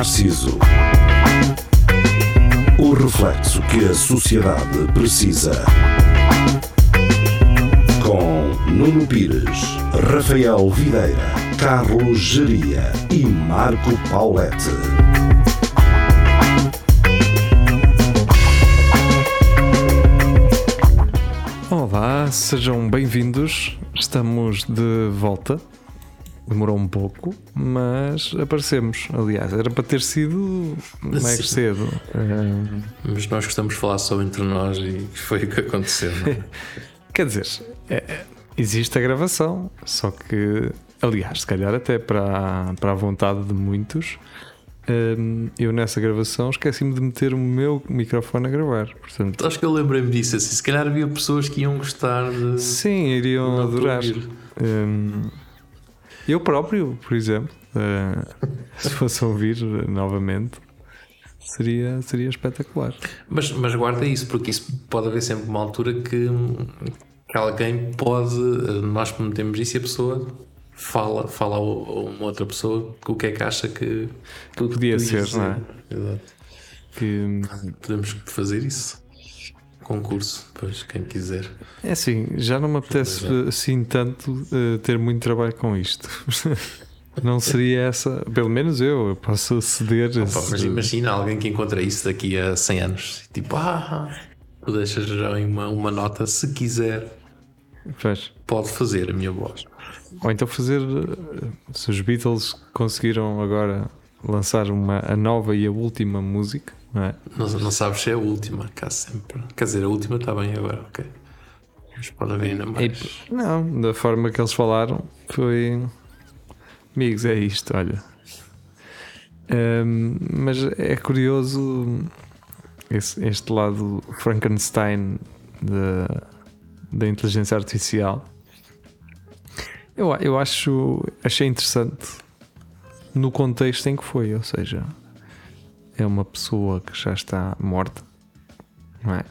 Narciso. O reflexo que a sociedade precisa. Com Nuno Pires, Rafael Videira, Carlos Geria e Marco Paulette. Olá, sejam bem-vindos. Estamos de volta. Demorou um pouco, mas aparecemos. Aliás, era para ter sido mais Sim. cedo. Mas nós gostamos de falar só entre nós e foi o que aconteceu. não é? Quer dizer, é- é- existe a gravação, só que, aliás, se calhar até para, para a vontade de muitos, eu nessa gravação esqueci-me de meter o meu microfone a gravar. Portanto, Acho que eu lembrei-me disso. Assim, se calhar havia pessoas que iam gostar de. sim, iriam adorar. Hum, eu próprio, por exemplo, eh, se fosse ouvir novamente, seria, seria espetacular. Mas, mas guarda isso, porque isso pode haver sempre uma altura que, que alguém pode. Nós prometemos isso e a pessoa fala, fala a uma outra pessoa o que é que acha que, que Podia ser, não é? Exato. Que, Podemos fazer isso. Concurso, depois, quem quiser. É assim, já não me apetece assim tanto eh, ter muito trabalho com isto. não seria essa, pelo menos eu, eu posso ceder. Esse- mas imagina alguém que encontra isso daqui a 100 anos. Tipo, ah, tu deixas já em uma, uma nota, se quiser, Pois. pode fazer a minha voz. Ou então fazer. eh, Se os Beatles conseguiram agora lançar uma, a nova e a última música, não é? Não, não sabes se é a última, cá sempre. Quer dizer, a última está bem agora, ok. Mas pode haver ainda mais. E- não, da forma que eles falaram, foi. Amigos, é isto, olha. Ahm, mas é curioso esse- este lado Frankenstein da, da inteligência artificial. Eu, eu acho, achei interessante no contexto em que foi, ou seja, é uma pessoa que já está morta, não é?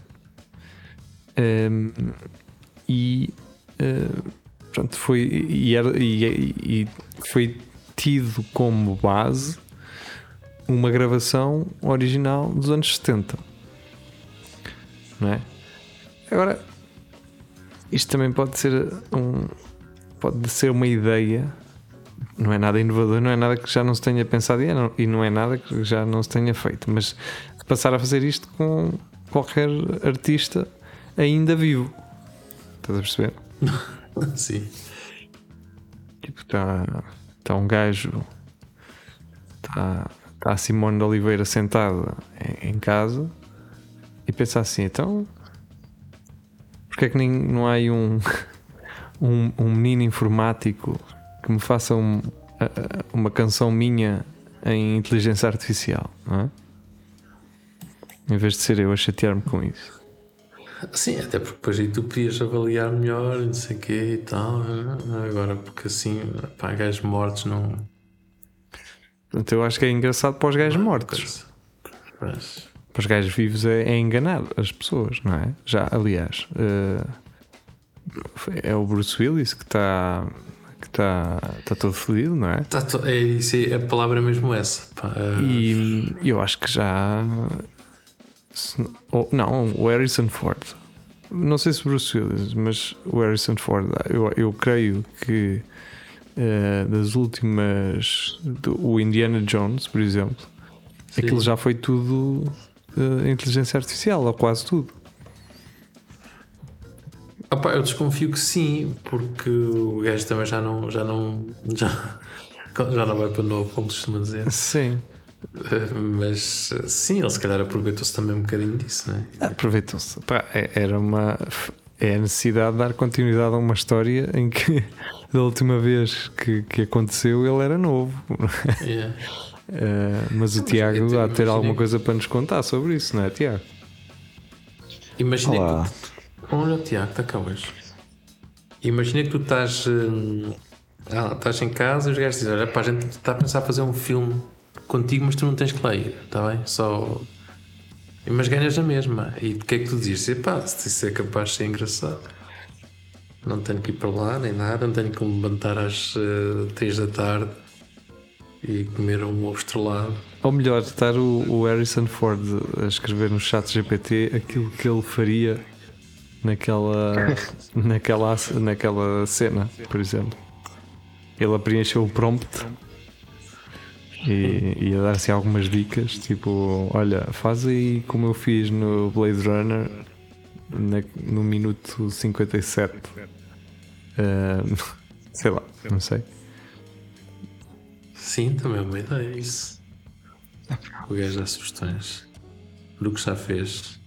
Ahm, e uh, pronto, foi, e, era- e- e foi tido como base uma gravação original dos anos 70 não é? Agora isto também pode ser um pode ser uma ideia não é nada inovador, não é nada que já não se tenha pensado e é não- e não é nada que já não se tenha feito, mas passar a fazer isto com qualquer artista ainda vivo. Estás a perceber? Sim. Tipo, está tá um gajo, está tá a Simone de Oliveira sentada em, em casa e pensa assim: então, porque é que nem, não há aí um, um, um menino informático que me faça a- a- uma canção minha em inteligência artificial, não é? Em vez de ser eu a chatear-me com isso. Sim, até porque depois aí tu podias avaliar melhor, não sei o quê e tal. Agora, porque assim, pá, gajos mortos não. Portanto, eu acho que é engraçado para os gajos mortos. Mas, Para os gajos vivos é, é enganar as pessoas, não é? Já, aliás, eh, é o Bruce Willis que está que está está todo fodido, não é? tá to- é, isso é, a palavra é mesmo essa. pá. É, E eu acho que já. ou- não, o Harrison Ford. Não sei se Bruce Willis, mas o Harrison Ford, eu, eu creio que eh, das últimas. do- o Indiana Jones, por exemplo, Sim. aquilo já foi tudo eh, inteligência artificial, ou quase tudo. Ah pá, eu desconfio que sim, porque o gajo também já não. Já não, já, já não vai para novo, como costuma dizer. Sim. Eh, Mas sim, ele se calhar aproveitou-se também um bocadinho disso, não é? Aproveitou-se. É- Era uma. É a necessidade de dar continuidade a uma história em que da última vez que, que aconteceu ele era novo. Yeah. Eh, mas o mas Tiago há de ter alguma coisa para nos contar sobre isso, não é, Tiago? Imagina Olha Tiago, está cá hoje. Imagina que tu estás, ah, estás em casa e os gajos dizem: Olha, pá, a gente está a pensar fazer um filme contigo, mas tu não tens que lá ir, está bem? Só. Mas ganhas a mesma. E o que é que tu dizes? Pá, se isso é capaz de ser engraçado. Não tenho que ir para lá nem nada, não tenho que me levantar às 3 da tarde e comer um ovo estrelado. Ou melhor, estar o, o Harrison Ford a escrever no chat GPT aquilo que ele faria naquela, naquela, naquela cena, por exemplo. Ele a preencher o prompt e, e a dar-se algumas dicas, tipo, olha, faz aí como eu fiz no Blade Runner na- no minuto 57. Ah, sei lá, não sei. Sim, também é uma ideia isso. O gajo dá sugestões do que já fez.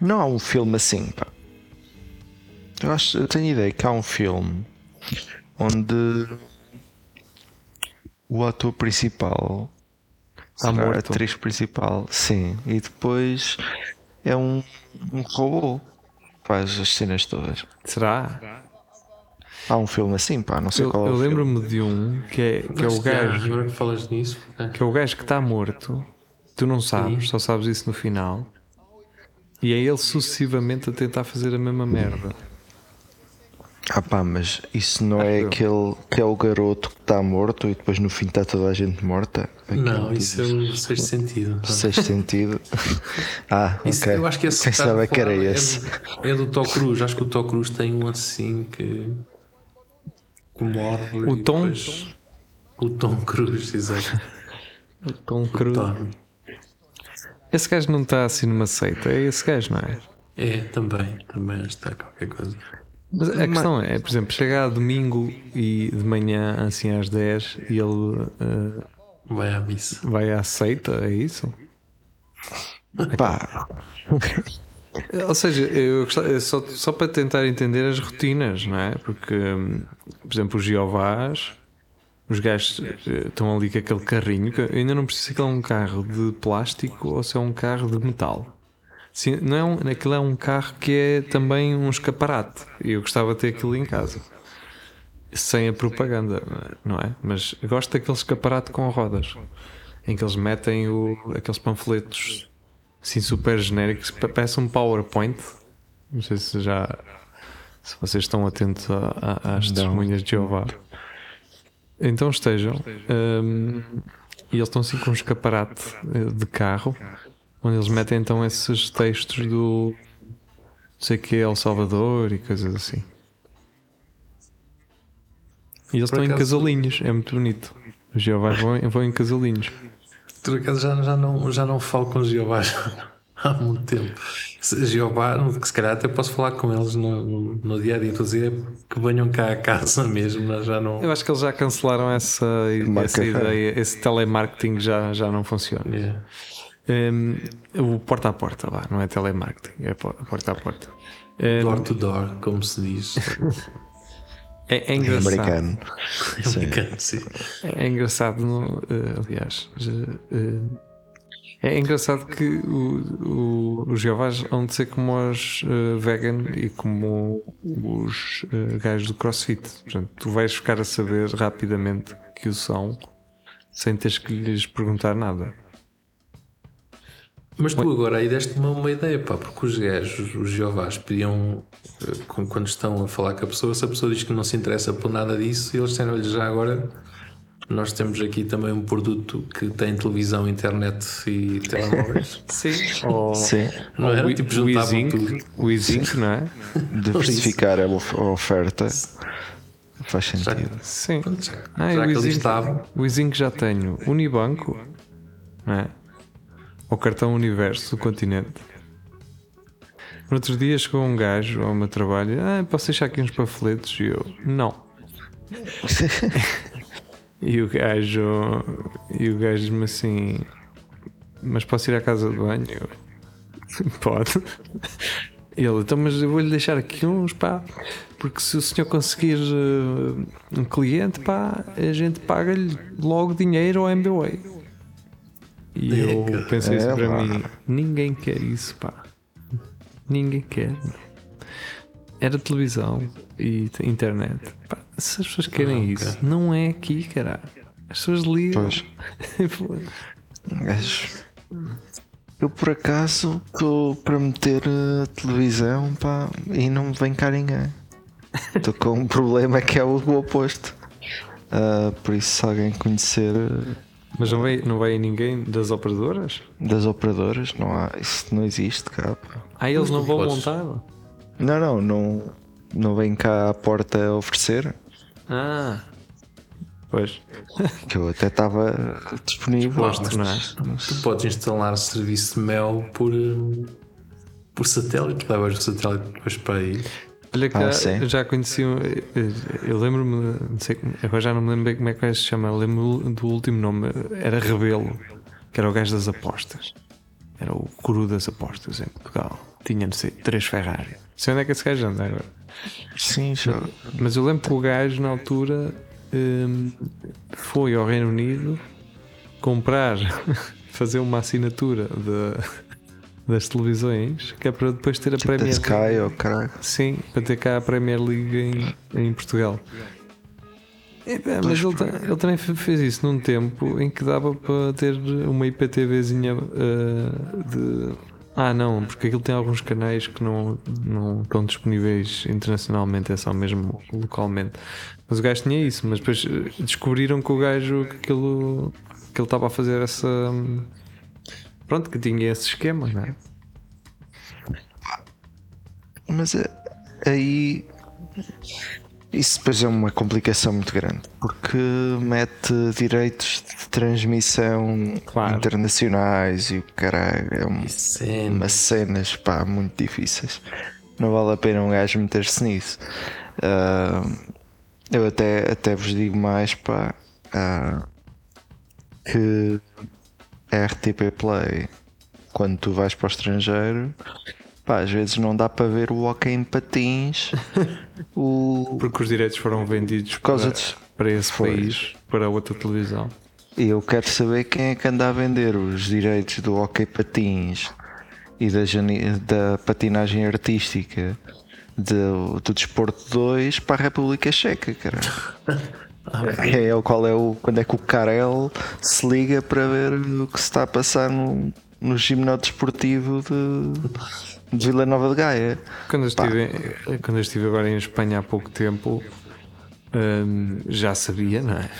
Não há um filme assim, pá. Eu acho, eu tenho ideia que há um filme onde o ator principal, a morto. atriz principal, sim, e depois é um, um robô que faz as cenas todas. Será? Há um filme assim, pá, não sei Eu, qual é eu o filme. lembro-me de um que é, que é o gajo. Agora que falas nisso, é. que é o gajo que está morto, tu não sabes, Sim. só sabes isso no final, e é ele sucessivamente a tentar fazer a mesma merda. Ah pá, mas isso não é eu. aquele que é o garoto que está morto e depois no fim está toda a gente morta? Não, Aquele isso é tipo o sexto sentido. Sexto sentido. ah, Isso, ok. Eu acho que esse Pensava está que era é esse. do- É do Tó Cruz. Acho que o Tó Cruz tem um assim que. que morre. O Tom? depois- O Tom Cruz, exato. Cru. Tom. Esse gajo não está assim numa seita, é esse gajo, não é? É, também. Também está qualquer coisa. Mas a questão é, por exemplo, chega a domingo e de manhã, assim às 10, e ele eh, Vai à missa. vai à seita, é isso? Pá, Ou seja, eu gostava- só, só para tentar entender as rotinas, não é? Porque, por exemplo, os Jeovás, os gajos eh, estão ali com aquele carrinho. que eu ainda não preciso se aquele é um carro de plástico ou se é um carro de metal. Sim, não é um, aquilo é um carro que é também um escaparate. E eu gostava de ter aquilo em casa. Sem a propaganda, não é? Mas gosto daquele escaparate com rodas. Em que eles metem o, aqueles panfletos assim super genéricos, pa- parece um PowerPoint. Não sei se já se vocês estão atentos a- a- às Não. testemunhas de Jeová. Então estejam. hum, e eles estão assim com um escaparate eh, de carro, onde eles metem então esses textos do não sei que é El Salvador e coisas assim. E eles Por estão em acaso- casalinhos, é muito bonito. Os Jeovás vão, vão em casalinhos. Por acaso já, já, não, já não falo com os Jeová há muito tempo. Jeová, se calhar até posso falar com eles no, no, no dia a dia. Estou a dizer que venham cá a casa mesmo, mas já não. Eu acho que eles já cancelaram essa, essa fé. ideia, esse telemarketing já, já não funciona. Yeah. Um, o porta a porta, lá, não é telemarketing, é po- porta a porta. Um, Door to door, como se diz. é, é engraçado. americano. Americano, sim. É engraçado, no- eh, aliás, eh, é engraçado que o, o, os Jeovás vão de ser como os eh, vegan e como os eh, gajos do CrossFit. Portanto, tu vais ficar a saber rapidamente que o são sem teres que lhes perguntar nada. Mas tu agora aí deste-me uma ideia, pá, porque os gajos, os Jeovás, pediam eh, quando estão a falar com a pessoa, se a pessoa diz que não se interessa por nada disso, eles disseram-lhe já agora. Nós temos aqui também um produto que tem televisão, internet e telemóveis. Sim. Ou. Sim, Não era? o, Tipo, Izink, tudo. o Izink, não é? diversificar a of- a oferta faz Já, sentido. Sim. já, Ah, já o que ali Izink- estavam. O já tenho Unibanco, não é? O cartão Universo do continente. No outro dia chegou um gajo ao meu trabalho, ah, posso deixar aqui uns panfletos? E eu, não. E o gajo, e o gajo diz-me assim, mas posso ir à casa de banho? Pode. E Ele, então, mas eu vou-lhe deixar aqui uns, pá, porque se o senhor conseguir eh, um cliente, pá, a gente paga-lhe logo dinheiro ao MBWay. E eu É, pensei assim é, para pá. mim: ninguém quer isso, pá. Ninguém quer. Era televisão e internet. Pá, se as pessoas querem Ah, ok. isso, não é aqui, caralho. As pessoas ligam. Pois. Eu por acaso estou para meter a televisão pá, e não me vem cá ninguém. Estou com um problema que é o oposto. Ah, por isso, se alguém conhecer Mas não vai, não vai ninguém das operadoras? das operadoras, não há, isso não existe cá. Ah, eles Mas não vão montar? Não, não, não, não vem cá à porta oferecer. Ah, pois. Que eu até estava disponível. Gosto, não é? Tu podes instalar serviço de mel por, hum, por satélite, levas o satélite depois para aí. Olha que Ah, já- sim. eu já conheci. um- eu- lembro-me, não sei, agora já não me lembro bem como é que se chama. Lembro-me do último nome, era Rebelo, que era o gajo das apostas. Era o curu das apostas em Portugal. Tinha, não sei, três Ferrari. Não sei onde é que esse gajo anda agora. Sim, já. Mas eu lembro que o gajo, na altura, hum, foi ao Reino Unido comprar, fazer uma assinatura de- das televisões, que é para depois ter a Tipo Premier Sky, ou caralho. Sim, para ter cá a Premier League em, em Portugal. É, mas ele, ele também fe- fez isso num tempo em que dava para ter uma IPTVzinha eh, de. Ah, não, porque aquilo tem alguns canais que não, não estão disponíveis internacionalmente, é só mesmo localmente. Mas o gajo tinha isso, mas depois eh, descobriram que o gajo que aquilo que ele estava a fazer essa. Pronto, que tinha esse esquema, não é? Mas eh, aí isso depois é uma complicação muito grande porque mete direitos de transmissão Claro. internacionais e o caralho é um- é. umas cenas pá, muito difíceis. Não vale a pena um gajo meter-se nisso. Ah, eu até, até vos digo mais pá, ah, que RTP Play quando tu vais para o estrangeiro pá, às vezes não dá para ver o hockey em patins o, Porque os direitos foram vendidos por causa para, de, para esse Foi. país, para outra televisão. E eu quero saber quem é que anda a vender os direitos do hockey patins e da, da patinagem artística do, do Desporto 2 para a República Checa, cara. É, o qual é o, quando é que o Karel se liga para ver o que se está a passar no, no desportivo de, de Vila Nova de Gaia. Quando eu, estive, quando eu estive agora em Espanha há pouco tempo, hum, já sabia, não é?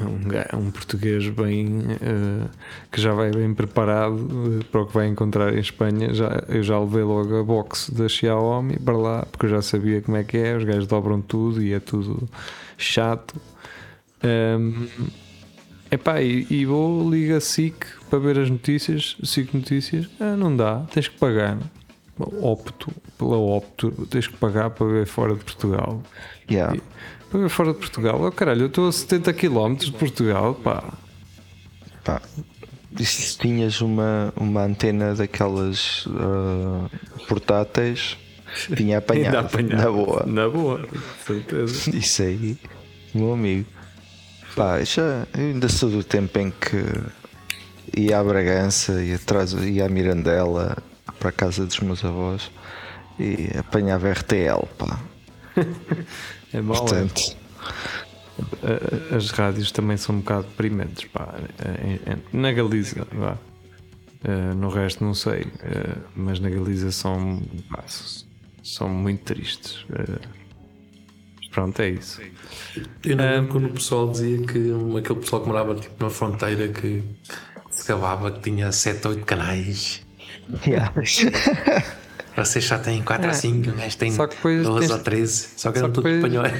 Um, um português bem eh, que já vai bem preparado eh, para o que vai encontrar em Espanha. Já, eu já levei logo a box da Xiaomi para lá, porque eu já sabia como é que é. Os gajos dobram tudo e é tudo chato. Hum, Epá, e, e vou liga SIC para ver as notícias, SIC Notícias, ah, não dá, tens que pagar. Opto, pela Opto, tens que pagar para ver fora de Portugal. Yeah. E- Para ver fora de Portugal, oh, caralho, eu estou a 70 km de Portugal, pá. Pá, e se tinhas uma, uma antena daquelas ah, portáteis, tinha apanhado, apanhado. na boa. Na boa, certeza. Isso aí, meu amigo. Pá, já eu ainda sou do tempo em que ia à Bragança, ia, atrás, ia à Mirandela para a casa dos meus avós e apanhava RTL, pá. É mau, é. Portanto, As rádios também são um bocado deprimentes, pá. É- é- Na Galiza, vá. Eh, no resto não sei, eh, mas na Galiza são, pá, são muito tristes. Pronto, é isso. Eu não Um, lembro quando o pessoal dizia que aquele pessoal que morava tipo, na fronteira que se gabava que tinha 7 ou 8 canais. yeah. Vocês já têm 4 ou 5, mas têm Só que depois 12 tens- ou 13. Só que só eram depois- espanhóis.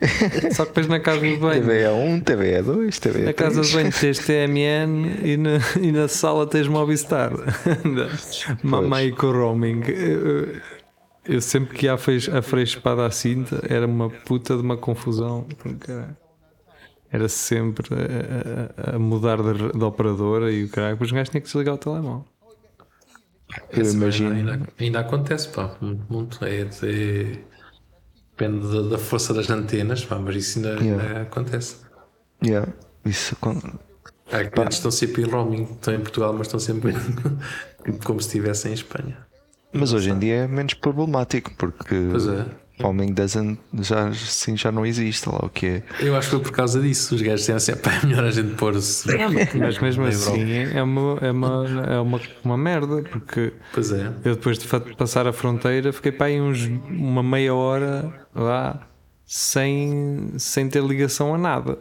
Só que depois na casa de banho, TVE1, TVE2, TVE3. na casa de banho tens TMN e na, e na sala tens Movistar. Mamãe com roaming. Eu, sempre que ia a Freixo- a Freixo-Espada à cinta era uma puta de uma confusão. Caralho. Era sempre a, a- a mudar de, de operadora e o caralho. Depois o gajo tinha que desligar o telemóvel. Eu Esse imagino. Ainda, ainda acontece, pá. Muito. É, é- depende da, da força das antenas, pá, mas isso ainda, Yeah. ainda acontece. Yeah. Isso con- Há clientes que estão sempre em roaming, estão em Portugal, mas estão sempre como se estivessem em Espanha. Mas hoje em dia é menos problemático porque Pois é. roaming doesn't, já, assim, já não existe, lá o que é. Eu acho que foi por causa disso. Os gajos disseram assim: é melhor a gente pôr-se. Mas mesmo assim é uma, é uma, é uma, uma merda, porque Pois é. eu depois de passar a fronteira fiquei para aí uns, uma meia hora lá sem, sem ter ligação a nada.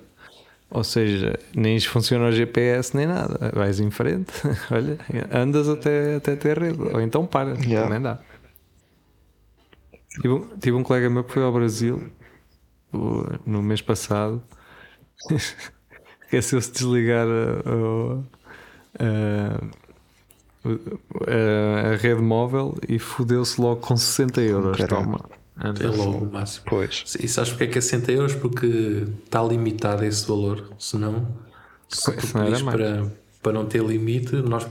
Ou seja, nem funciona o GPS nem nada. Vais em frente, olha, andas até, até ter rede. Ou então para, Yeah. também dá. Tive, um- tive um colega meu que foi ao Brasil no mês passado. Esqueceu-se de desligar a, a- a- a rede móvel e fodeu-se logo com 60 euros. Caralho. Toma. É logo o máximo. Pois. E sabes porque é que é 60 euros? Porque está limitado esse valor. Senão, se Pois, tu mais. para, para não ter limite, nós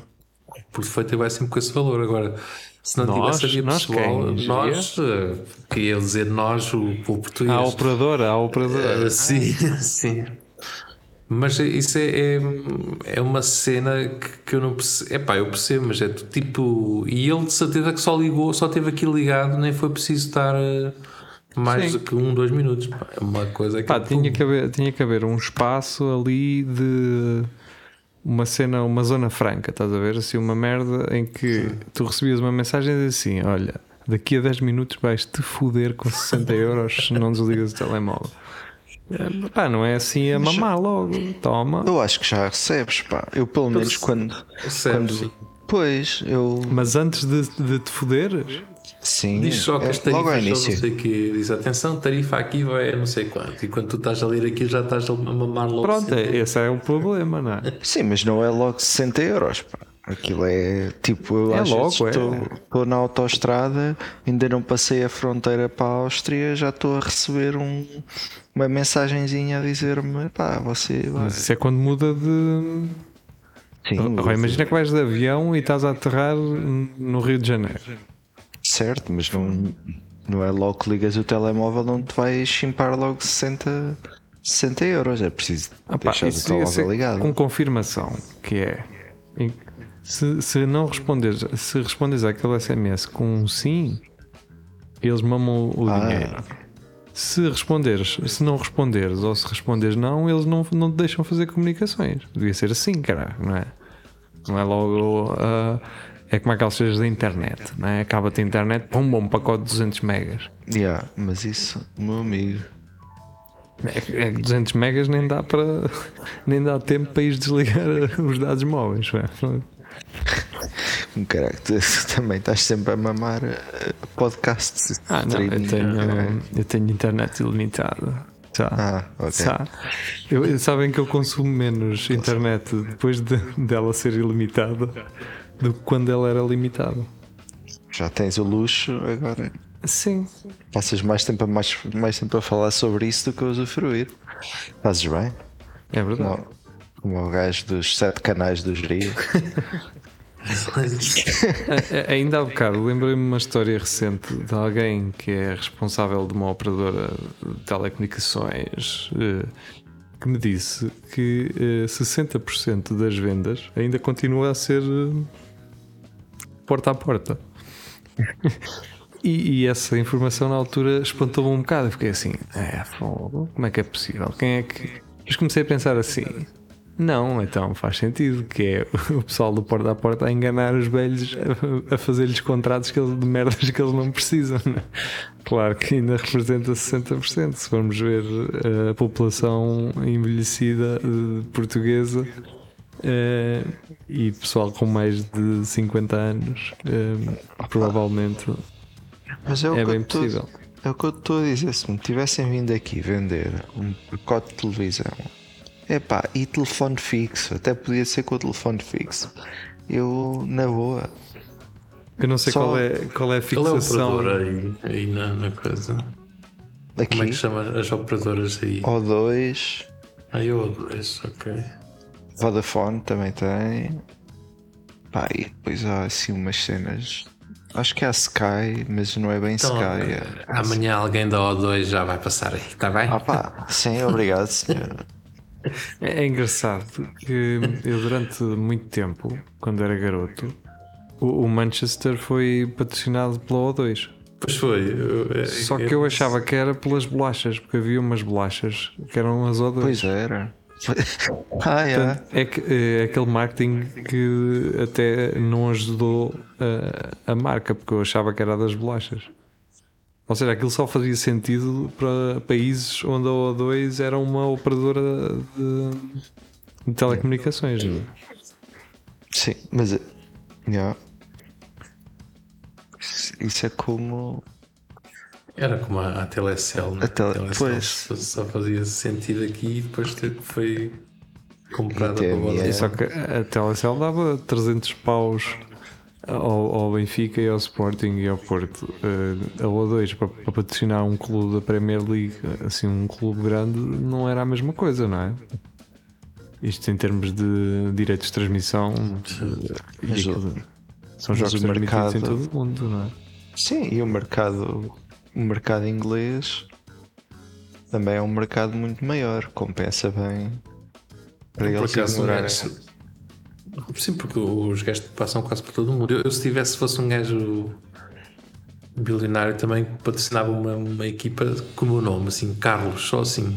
por defeito vai sempre com esse valor. Agora, se não Nós? tivesse havia Nós pessoal, quem? nós, eh, queria dizer nós, o, o português. A operadora, a operadora. Ah, sim, sim. Mas isso é, é, é uma cena que, que eu não percebo. É pá, eu percebo, mas é tipo. E ele de certeza que só ligou, só teve aquilo ligado, nem foi preciso estar eh, mais Sim. do que um, dois minutos. Pá, é uma coisa que. Pá, tinha, que haver, tinha que haver um espaço ali de uma cena, uma zona franca, estás a ver? Assim, uma merda em que tu recebias uma mensagem e dizia assim: Olha, daqui a 10 minutos vais te foder com 60 euros se não desligas o telemóvel. É, Pá, não é assim a mamar logo, toma. Eu acho que já recebes, pá. Eu pelo menos quando. Percebes, quando pois, eu. Mas antes de, de te foderes, Sim. Diz só que é as tarifas são não início. sei o que. Diz atenção, tarifa aqui vai a não sei quanto. E quando tu estás a ler aquilo já estás a mamar logo. pronto, esse é o problema, não é? Sim, mas não é logo 60 euros, pá. Aquilo é tipo, eu É às logo, vezes é. estou estou na autoestrada, ainda não passei a fronteira para a Áustria, já estou a receber um, uma mensagenzinha a dizer-me, pá, você vai. Mas isso é quando muda de. Sim, Agora, imagina que vais de avião e estás a aterrar no Rio de Janeiro. certo, mas não, não é logo que ligas o telemóvel onde te vais chimpar logo 60, 60 euros. É preciso Ah pá, deixar o telemóvel ligado. com confirmação, que é se, se não responderes, se respondes àquele SMS com um sim, eles mamam o Ah. dinheiro. Se responderes, se não responderes ou se responderes não, eles não, não te deixam fazer comunicações. Devia ser assim, caralho, não é? Não é logo. ah, é como aquelas coisas da internet, não é? Acaba-te a internet, pum, um pacote de 200 megas. Yeah, mas isso, meu amigo. É que é que 200 megas nem dá para nem dá tempo para ir desligar os dados móveis. pá. Um caralho, tu também estás sempre a mamar eh, podcasts. Ah, não, eu tenho, eu tenho internet ilimitada. Já. Ah, ok. Já. Eu, sabem que eu consumo menos internet depois de, dela ser ilimitada do que quando ela era limitada. Já tens o luxo, agora Sim. passas mais tempo a, mais, mais tempo a falar sobre isso do que a usufruir. Fazes bem? É verdade. Como, como o gajo dos sete canais do a- Ainda há bocado lembrei-me uma história recente de alguém que é responsável de uma operadora de telecomunicações eh, que me disse que eh, 60% das vendas ainda continua a ser eh, porta a porta. E, e essa informação na altura espantou-me um bocado. Eu fiquei assim: é, como é que é possível? Quem é que. Mas comecei a pensar assim: não, então faz sentido que é o pessoal do porta a porta a enganar os velhos a, a fazer-lhes contratos que eles, de merdas que eles não precisam. né? Claro que ainda representa 60%. Se formos ver eh, a população envelhecida eh, portuguesa. eh, e pessoal com mais de 50 anos, provavelmente Mas é é bem tô- possível. É o que eu estou a dizer. Se me tivessem vindo aqui vender um pacote de televisão, epá, e telefone fixo, até podia ser com o telefone fixo. Eu, na boa, Eu não sei Só- qual é, qual é a Qual é o fixação. operador aí, aí na, na coisa? Como é que aqui, chama as operadoras aí? O2, Aí eu dois, ok. Vodafone também tem. Pá, e depois há assim umas cenas. Acho que é a Sky, mas não é bem Então, Sky. É... amanhã alguém da O2 já vai passar aí, está bem? Ah pá, sim, obrigado senhor. É, é engraçado que eu durante muito tempo, quando era garoto, o, o Manchester foi patrocinado pela O2. Pois foi. eu- Só que eu achava que era pelas bolachas, porque havia umas bolachas que eram as O2. Pois era. Ah, é. Portanto, é, que, é aquele marketing que até não ajudou a, a marca, porque eu achava que era das bolachas. Ou seja, aquilo só fazia sentido para países onde a O2 era uma operadora de, de telecomunicações. não é? Sim, mas. yeah. Isso é como. Era como a, a Telecel, né? A Tele- Telecel pois. só, fazia sentido aqui e depois foi comprada para Vodafone. é. Só que a Telecel dava 300 paus ao, ao Benfica e ao Sporting e ao Porto. Eh, a O2 para, para patrocinar um clube da Premier League, assim, um clube grande, não era a mesma coisa, não é? Isto em termos de direitos de transmissão, e Mas o- são mas jogos o transmitidos em mercado- todo o mundo, não é? Sim, e o mercado. O mercado inglês também é um mercado muito maior. Compensa bem para eles ignorarem. Sim, porque os gajos passam quase por todo o mundo. Eu, eu se tivesse, fosse um gajo bilionário, também patrocinava uma, uma equipa com o meu nome, assim, Carlos, só assim,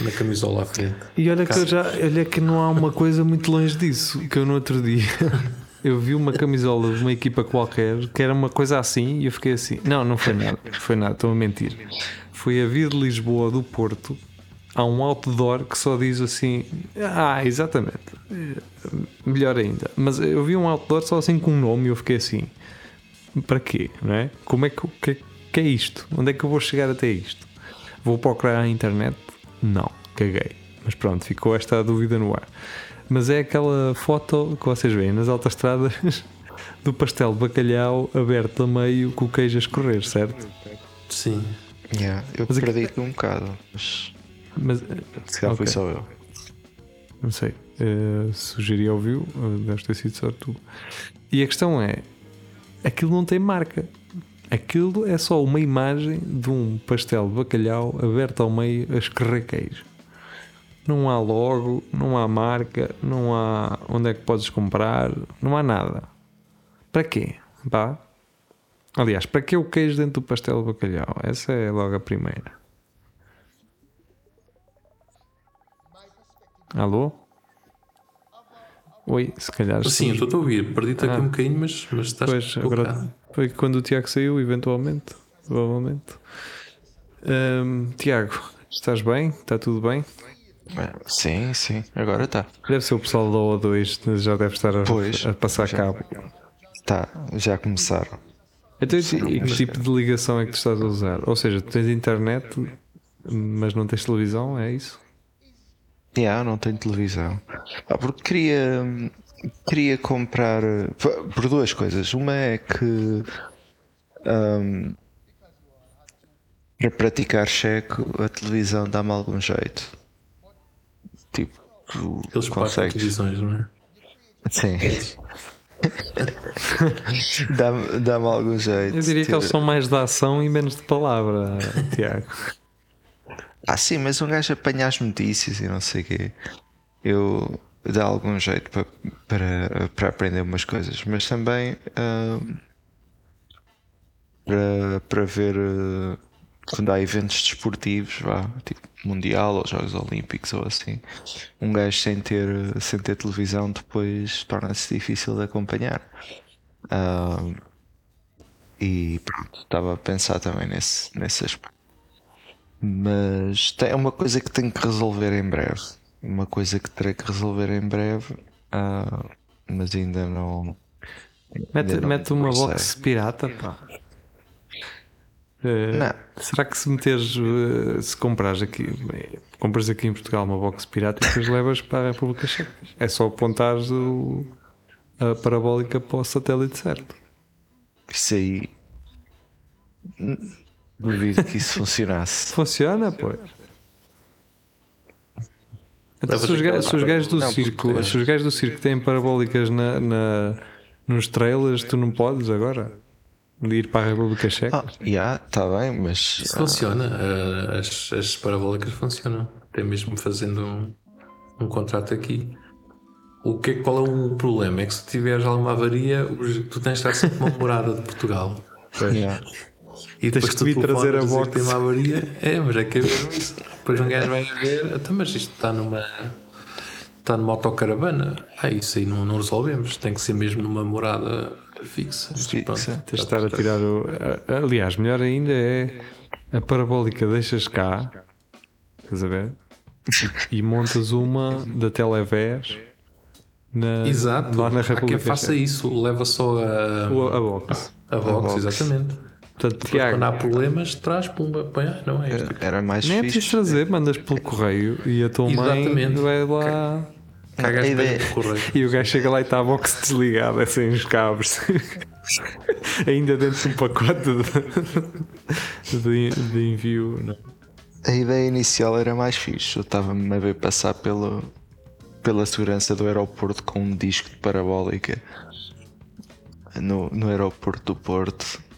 na camisola à frente. E olha que, já, olha que não há uma coisa muito longe disso. Que eu no outro dia eu vi uma camisola de uma equipa qualquer que era uma coisa assim e eu fiquei assim: não, não foi nada, foi nada, estou a mentir. Foi a Via de Lisboa do Porto. Há um outdoor que só diz assim: Ah, exatamente, melhor ainda. Mas eu vi um outdoor só assim com um nome e eu fiquei assim: para quê? Não é? Como é que, que, que é isto? Onde é que eu vou chegar até isto? Vou procurar na internet? Não, caguei. Mas pronto, ficou esta dúvida no ar. Mas é aquela foto que vocês veem nas autoestradas do pastel de bacalhau aberto a meio com o queijo a escorrer, certo? Sim. Yeah, eu Mas aqui- perdi-te um bocado, mas Mas se calhar fui Ok. só eu. não sei, eh, sugeri ouviu, uh, deves ter sido só tu. E a questão é: aquilo não tem marca. Aquilo é só uma imagem de um pastel de bacalhau aberto ao meio a escorrer queijo. Não há logo, não há marca, não há onde é que podes comprar, não há nada. Para quê? Pá. Aliás, para que o queijo dentro do pastel de bacalhau? Essa é logo a primeira. Alô? Oi, se calhar Sim, eu estou a ouvir, perdi-te aqui Ah. um bocadinho, mas, mas estás Pois, agora foi quando o Tiago saiu, eventualmente. Provavelmente. Ahm, Tiago, estás bem? Está tudo bem? Sim, sim, agora está. Deve ser o pessoal da O2, já deve estar a, Pois, a passar já. cabo. Tá, já começaram. Então, e Sim, que tipo de ligação é que tu estás a usar? Ou seja, tu tens internet, mas não tens televisão, é isso? Yeah, não tenho televisão. Ah, porque queria, queria comprar por duas coisas. Uma é que ahm, para praticar cheque a televisão dá-me algum jeito. Tipo, tu Eles consegues. televisões, não é? Sim. dá-me dá-me algum jeito. Eu diria que eles são mais de ação e menos de palavra, Tiago. Ah, sim, mas um gajo apanha as notícias e não sei o quê. Eu dá algum jeito para, para, para aprender umas coisas, mas também ah, para, para ver ah, quando há eventos desportivos, vá, tipo Mundial ou Jogos Olímpicos ou assim, um gajo sem ter, sem ter televisão depois torna-se difícil de acompanhar. Ah, e pronto, estava a pensar também nesse, nesse aspecto. Mas é uma coisa que tenho que resolver em breve. Uma coisa que terei que resolver em breve, ah, mas ainda não. Mete, ainda não mete uma box pirata, pá. Não. Será que se meteres, eh, se comprares aqui, compras aqui em Portugal uma box pirata e depois levas para a República Checa? É só apontares o, a parabólica para o satélite certo. Isso aí. Duvido que isso funcionasse. Funciona, pois. Então, se os, se os gajos do Não, circo, se os gajos do circo têm parabólicas na, na- nos trailers, tu não podes agora de ir para a República Checa. Ah, já, está bem, mas. Isso ah, funciona, ah, as, as parabólicas funcionam. Até mesmo fazendo um, um contrato aqui. O que, é- qual é o problema? É que se tiveres alguma avaria, tu tens de estar sempre uma morada de Portugal. já. E Tens que telefonas trazer a box. tem uma avaria. É, mas é que é mesmo isso. Depois um gajo vai ver, então, mas isto está numa. Está numa autocaravana. Ah, isso aí não, não resolvemos. Tem que ser mesmo numa morada fixa. Fixa. Tens de estar a tirar o. a- Aliás, melhor ainda é a parabólica deixas cá, estás a ver? E montas uma da Televés na, Exato. lá na Há quem faça isso, leva só a, O- A box. a box, box. exatamente. Portanto, Tiago, quando há problemas, traz, pumba, põe, ah, não é. Era mais nem é preciso trazer, mandas pelo correio e a tua mãe Exatamente. vai lá. Cagas no correio. E o gajo chega lá e está a box desligada, sem os cabos. Ainda dentro de um pacote de, de, de envio. não. A ideia inicial era mais fixe. Eu estava-me a ver passar pelo, pela segurança do aeroporto com um disco de parabólica no, no aeroporto do Porto.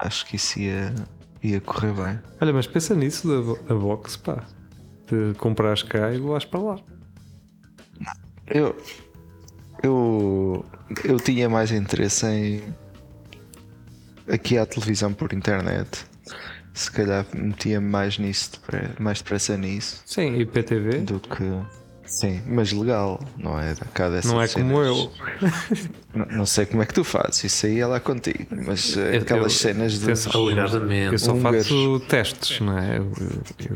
Acho que isso ia, ia correr bem. Olha, mas pensa nisso da box, pá. De comprares cá e vais para lá. Eu, eu, eu tinha mais interesse em aqui à televisão por internet. Se calhar metia mais nisso, mais depressa nisso Sim, e PTV do que. Sim, mas legal, não é? Dessas não é como eu. Não, não sei como é que tu fazes, isso aí é lá contigo, mas eh, Eu- aquelas eu- cenas de. Eu só Húngaros. faço testes, não é? Eu,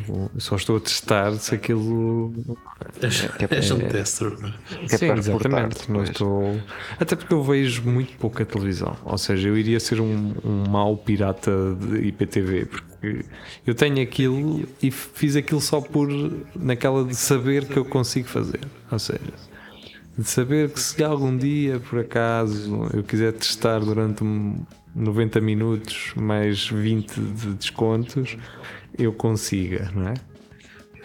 eu- eu só estou a testar se aquilo. que é para- És um tester. não é? é Sim, exatamente. Não estou... Até porque eu vejo muito pouca televisão. Ou seja, eu iria ser um, um mau pirata de IPTV, porque eu tenho aquilo e fiz aquilo só por naquela de saber que eu consigo fazer. Ou seja, de saber que se algum dia, por acaso, eu quiser testar durante um 90 minutos mais 20 de descontos, eu consiga, não é?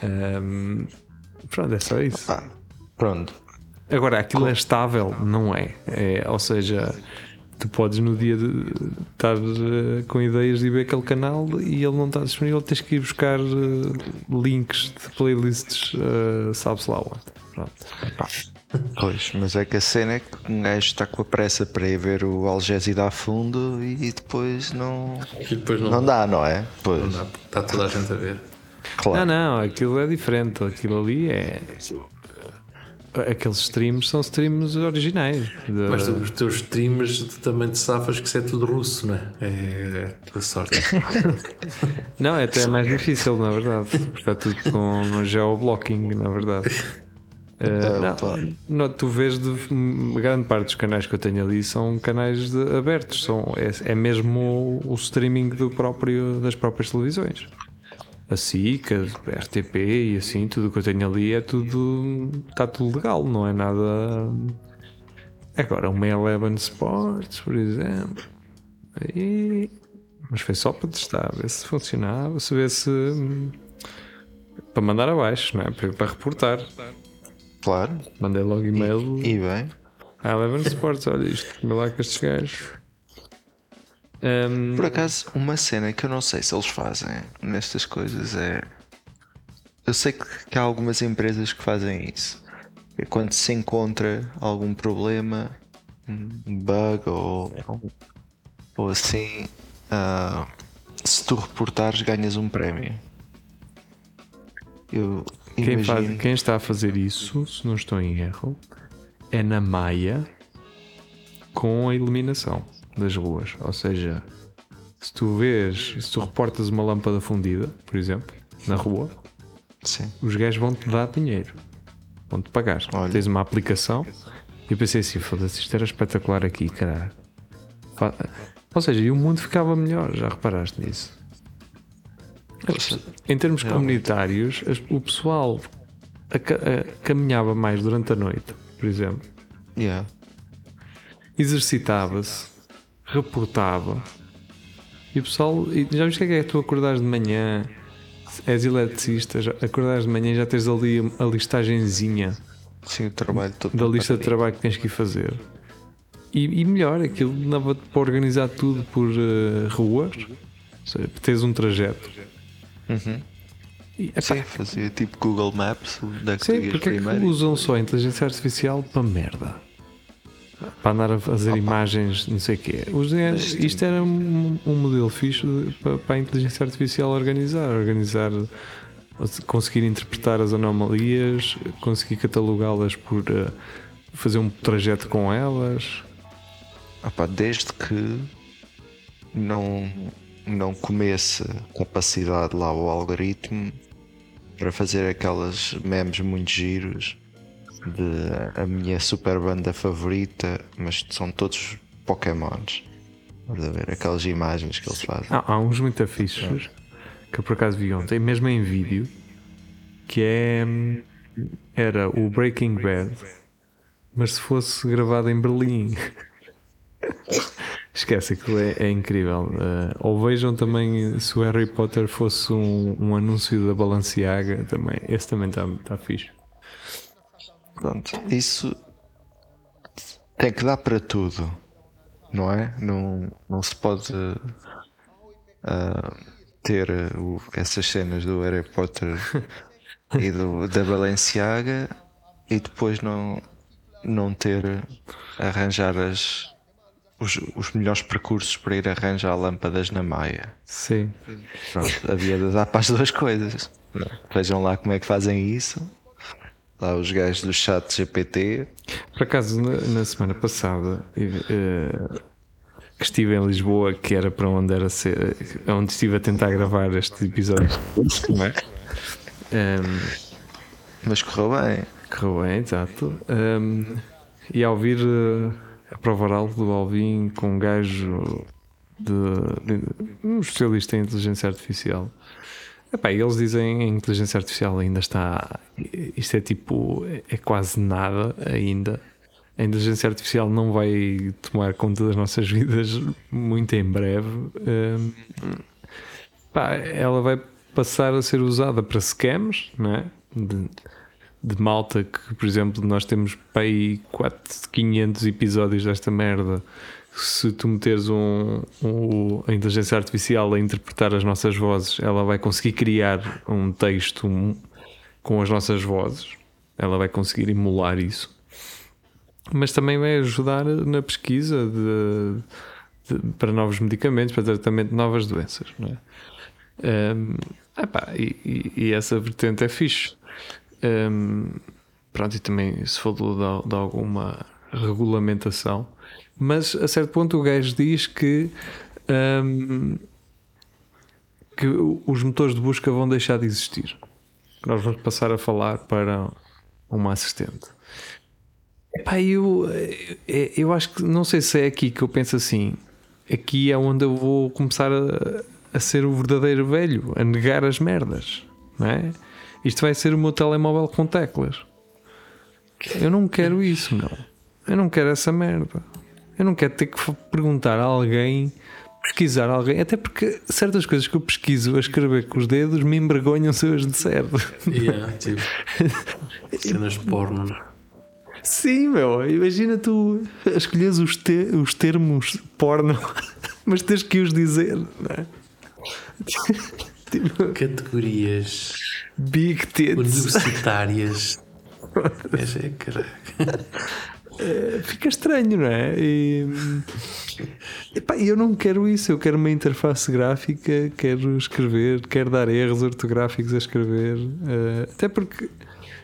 Ahm, pronto, é só isso. Ah, pronto, Agora, aquilo é estável? Não é. é. Ou seja, tu podes no dia de estar eh, com ideias de ver aquele canal e ele não está disponível, tens que ir buscar eh, links de playlists, eh, sabe-se lá onde. Pronto. Pois, mas é que a cena é que um gajo está com a pressa para ir ver o Algésida a fundo e depois não. E depois não, Não dá, não é? Pois, não dá, está toda a gente a ver. Não, claro. não, aquilo é diferente. Aquilo ali é. Aqueles streams são streams originais. de- Mas tu- os teus streams também te safas que isso é tudo russo, não é? É, é tua sorte. Não, é até mais difícil, na verdade. Está tudo com geoblocking, na verdade. Eh, não, não, tu vês de grande parte dos canais que eu tenho ali são canais de- abertos, são, é, é mesmo o, o streaming do próprio, das próprias televisões. A SIC, a RTP e assim, tudo o que eu tenho ali é tudo. está tudo legal, não é nada. Agora, uma Eleven Sports, por exemplo. Aí, mas foi só para testar, ver se funcionava, se ver se. hum, Para mandar abaixo, não é? Para, para reportar. Claro. Mandei logo e-mail E bem. à Eleven Sports. Olha isto, vê lá com estes gajos. Hum, Por acaso, uma cena que eu não sei se eles fazem nestas coisas é. Eu sei que, que há algumas empresas que fazem isso. É quando se encontra algum problema, um bug ou, ou assim, ah, se tu reportares, ganhas um prémio. Eu quem, faz- quem está a fazer isso, se não estou em erro, é na Maia com a iluminação das ruas. Ou seja, se tu vês, se tu reportas uma lâmpada fundida, por exemplo, na rua, Sim. os gajos vão-te dar dinheiro. Vão-te pagar. Olha. Tens uma aplicação. E eu pensei assim, foda-se, isto era espetacular aqui, caralho. Ou seja, e o mundo ficava melhor, já reparaste nisso? Em termos comunitários, o pessoal a a- caminhava mais durante a noite, por exemplo. Yeah. Exercitava-se, reportava. E o pessoal, e já viste o que é que é tu acordares de manhã, és eletricista, acordares de manhã e já tens ali a listagenzinha Sim, o trabalho todo. da lista de trabalho que tens que ir fazer. E, e melhor, aquilo dava para organizar tudo por eh, ruas, ou seja, tens um trajeto. Uhum. E, epá, Sim, fazia tipo Google Maps, onde é que sim, porque é que usam só a inteligência artificial para merda? Para andar a fazer imagens, não sei o quê. Os- Isto era um, um modelo fixe de- para, para a inteligência artificial organizar. Organizar, conseguir interpretar as anomalias, conseguir catalogá-las por eh, fazer um trajeto com elas. opá, desde que não, não comece capacidade lá o algoritmo para fazer aquelas memes muito giros de a minha super banda favorita, mas são todos Pokémons. Estás a ver aquelas imagens que eles fazem. Há, há uns muito afixos que eu por acaso vi ontem, mesmo em vídeo, que é. Era o Breaking Bad, mas se fosse gravado em Berlim. Esquece, aquilo é, é incrível. Uh, ou vejam também se o Harry Potter fosse um, um anúncio da Balenciaga também. Esse também está tá fixe. Pronto, isso tem que dar para tudo, não é? Não, não se pode uh, ter uh, essas cenas do Harry Potter e do, da Balenciaga e depois não, não ter arranjar as, os, os melhores percursos para ir arranjar lâmpadas na Maia. Sim. Pronto, havia de dar para as duas coisas. Vejam lá como é que fazem isso. Lá os gajos do chat GPT. Por acaso, na, na semana passada, uh, que estive em Lisboa, que era para onde era ser, onde estive a tentar gravar este episódio, não é? Um, Mas correu bem. Correu bem, exato. Um, e ao ouvir uh, a prova oral do Alvin com um gajo de, de, um especialista em inteligência artificial. Epá, eles dizem a inteligência artificial ainda está. Isto é tipo. É quase nada ainda. A inteligência artificial não vai tomar conta das nossas vidas muito em breve. Um, pá, ela vai passar a ser usada para scams, não é? De, de malta que, por exemplo, nós temos para aí 4, 500 episódios desta merda. Se tu meteres um, um, a inteligência artificial a interpretar as nossas vozes, ela vai conseguir criar um texto com as nossas vozes. Ela vai conseguir emular isso. Mas também vai ajudar na pesquisa de, de, para novos medicamentos, para tratamento de novas doenças. Não é? Um, epá, e, e, essa vertente é fixe. Um, pronto, e também se falou de, de, alguma regulamentação, mas a certo ponto o gajo diz que, um, que os motores de busca vão deixar de existir. Nós vamos passar a falar para uma assistente. Epá, eu, eu acho que não sei se é aqui que eu penso assim. Aqui é onde eu vou começar a, a ser o verdadeiro velho, a negar as merdas, não é? Isto vai ser o meu telemóvel com teclas. Eu não quero isso, não. Eu não quero essa merda. Eu não quero ter que perguntar a alguém, pesquisar a alguém, até porque certas coisas que eu pesquiso a escrever com os dedos me envergonham se eu as disser. Yeah, tipo, cenas porno. Sim, meu, imagina tu escolheres os, te os termos porno, mas tens que os dizer, não é? Tipo, Categorias Big tits universitárias. é, caraca. É, fica estranho, não é? E, epá, eu não quero isso, eu quero uma interface gráfica, quero escrever, quero dar erros ortográficos a escrever. Uh, até porque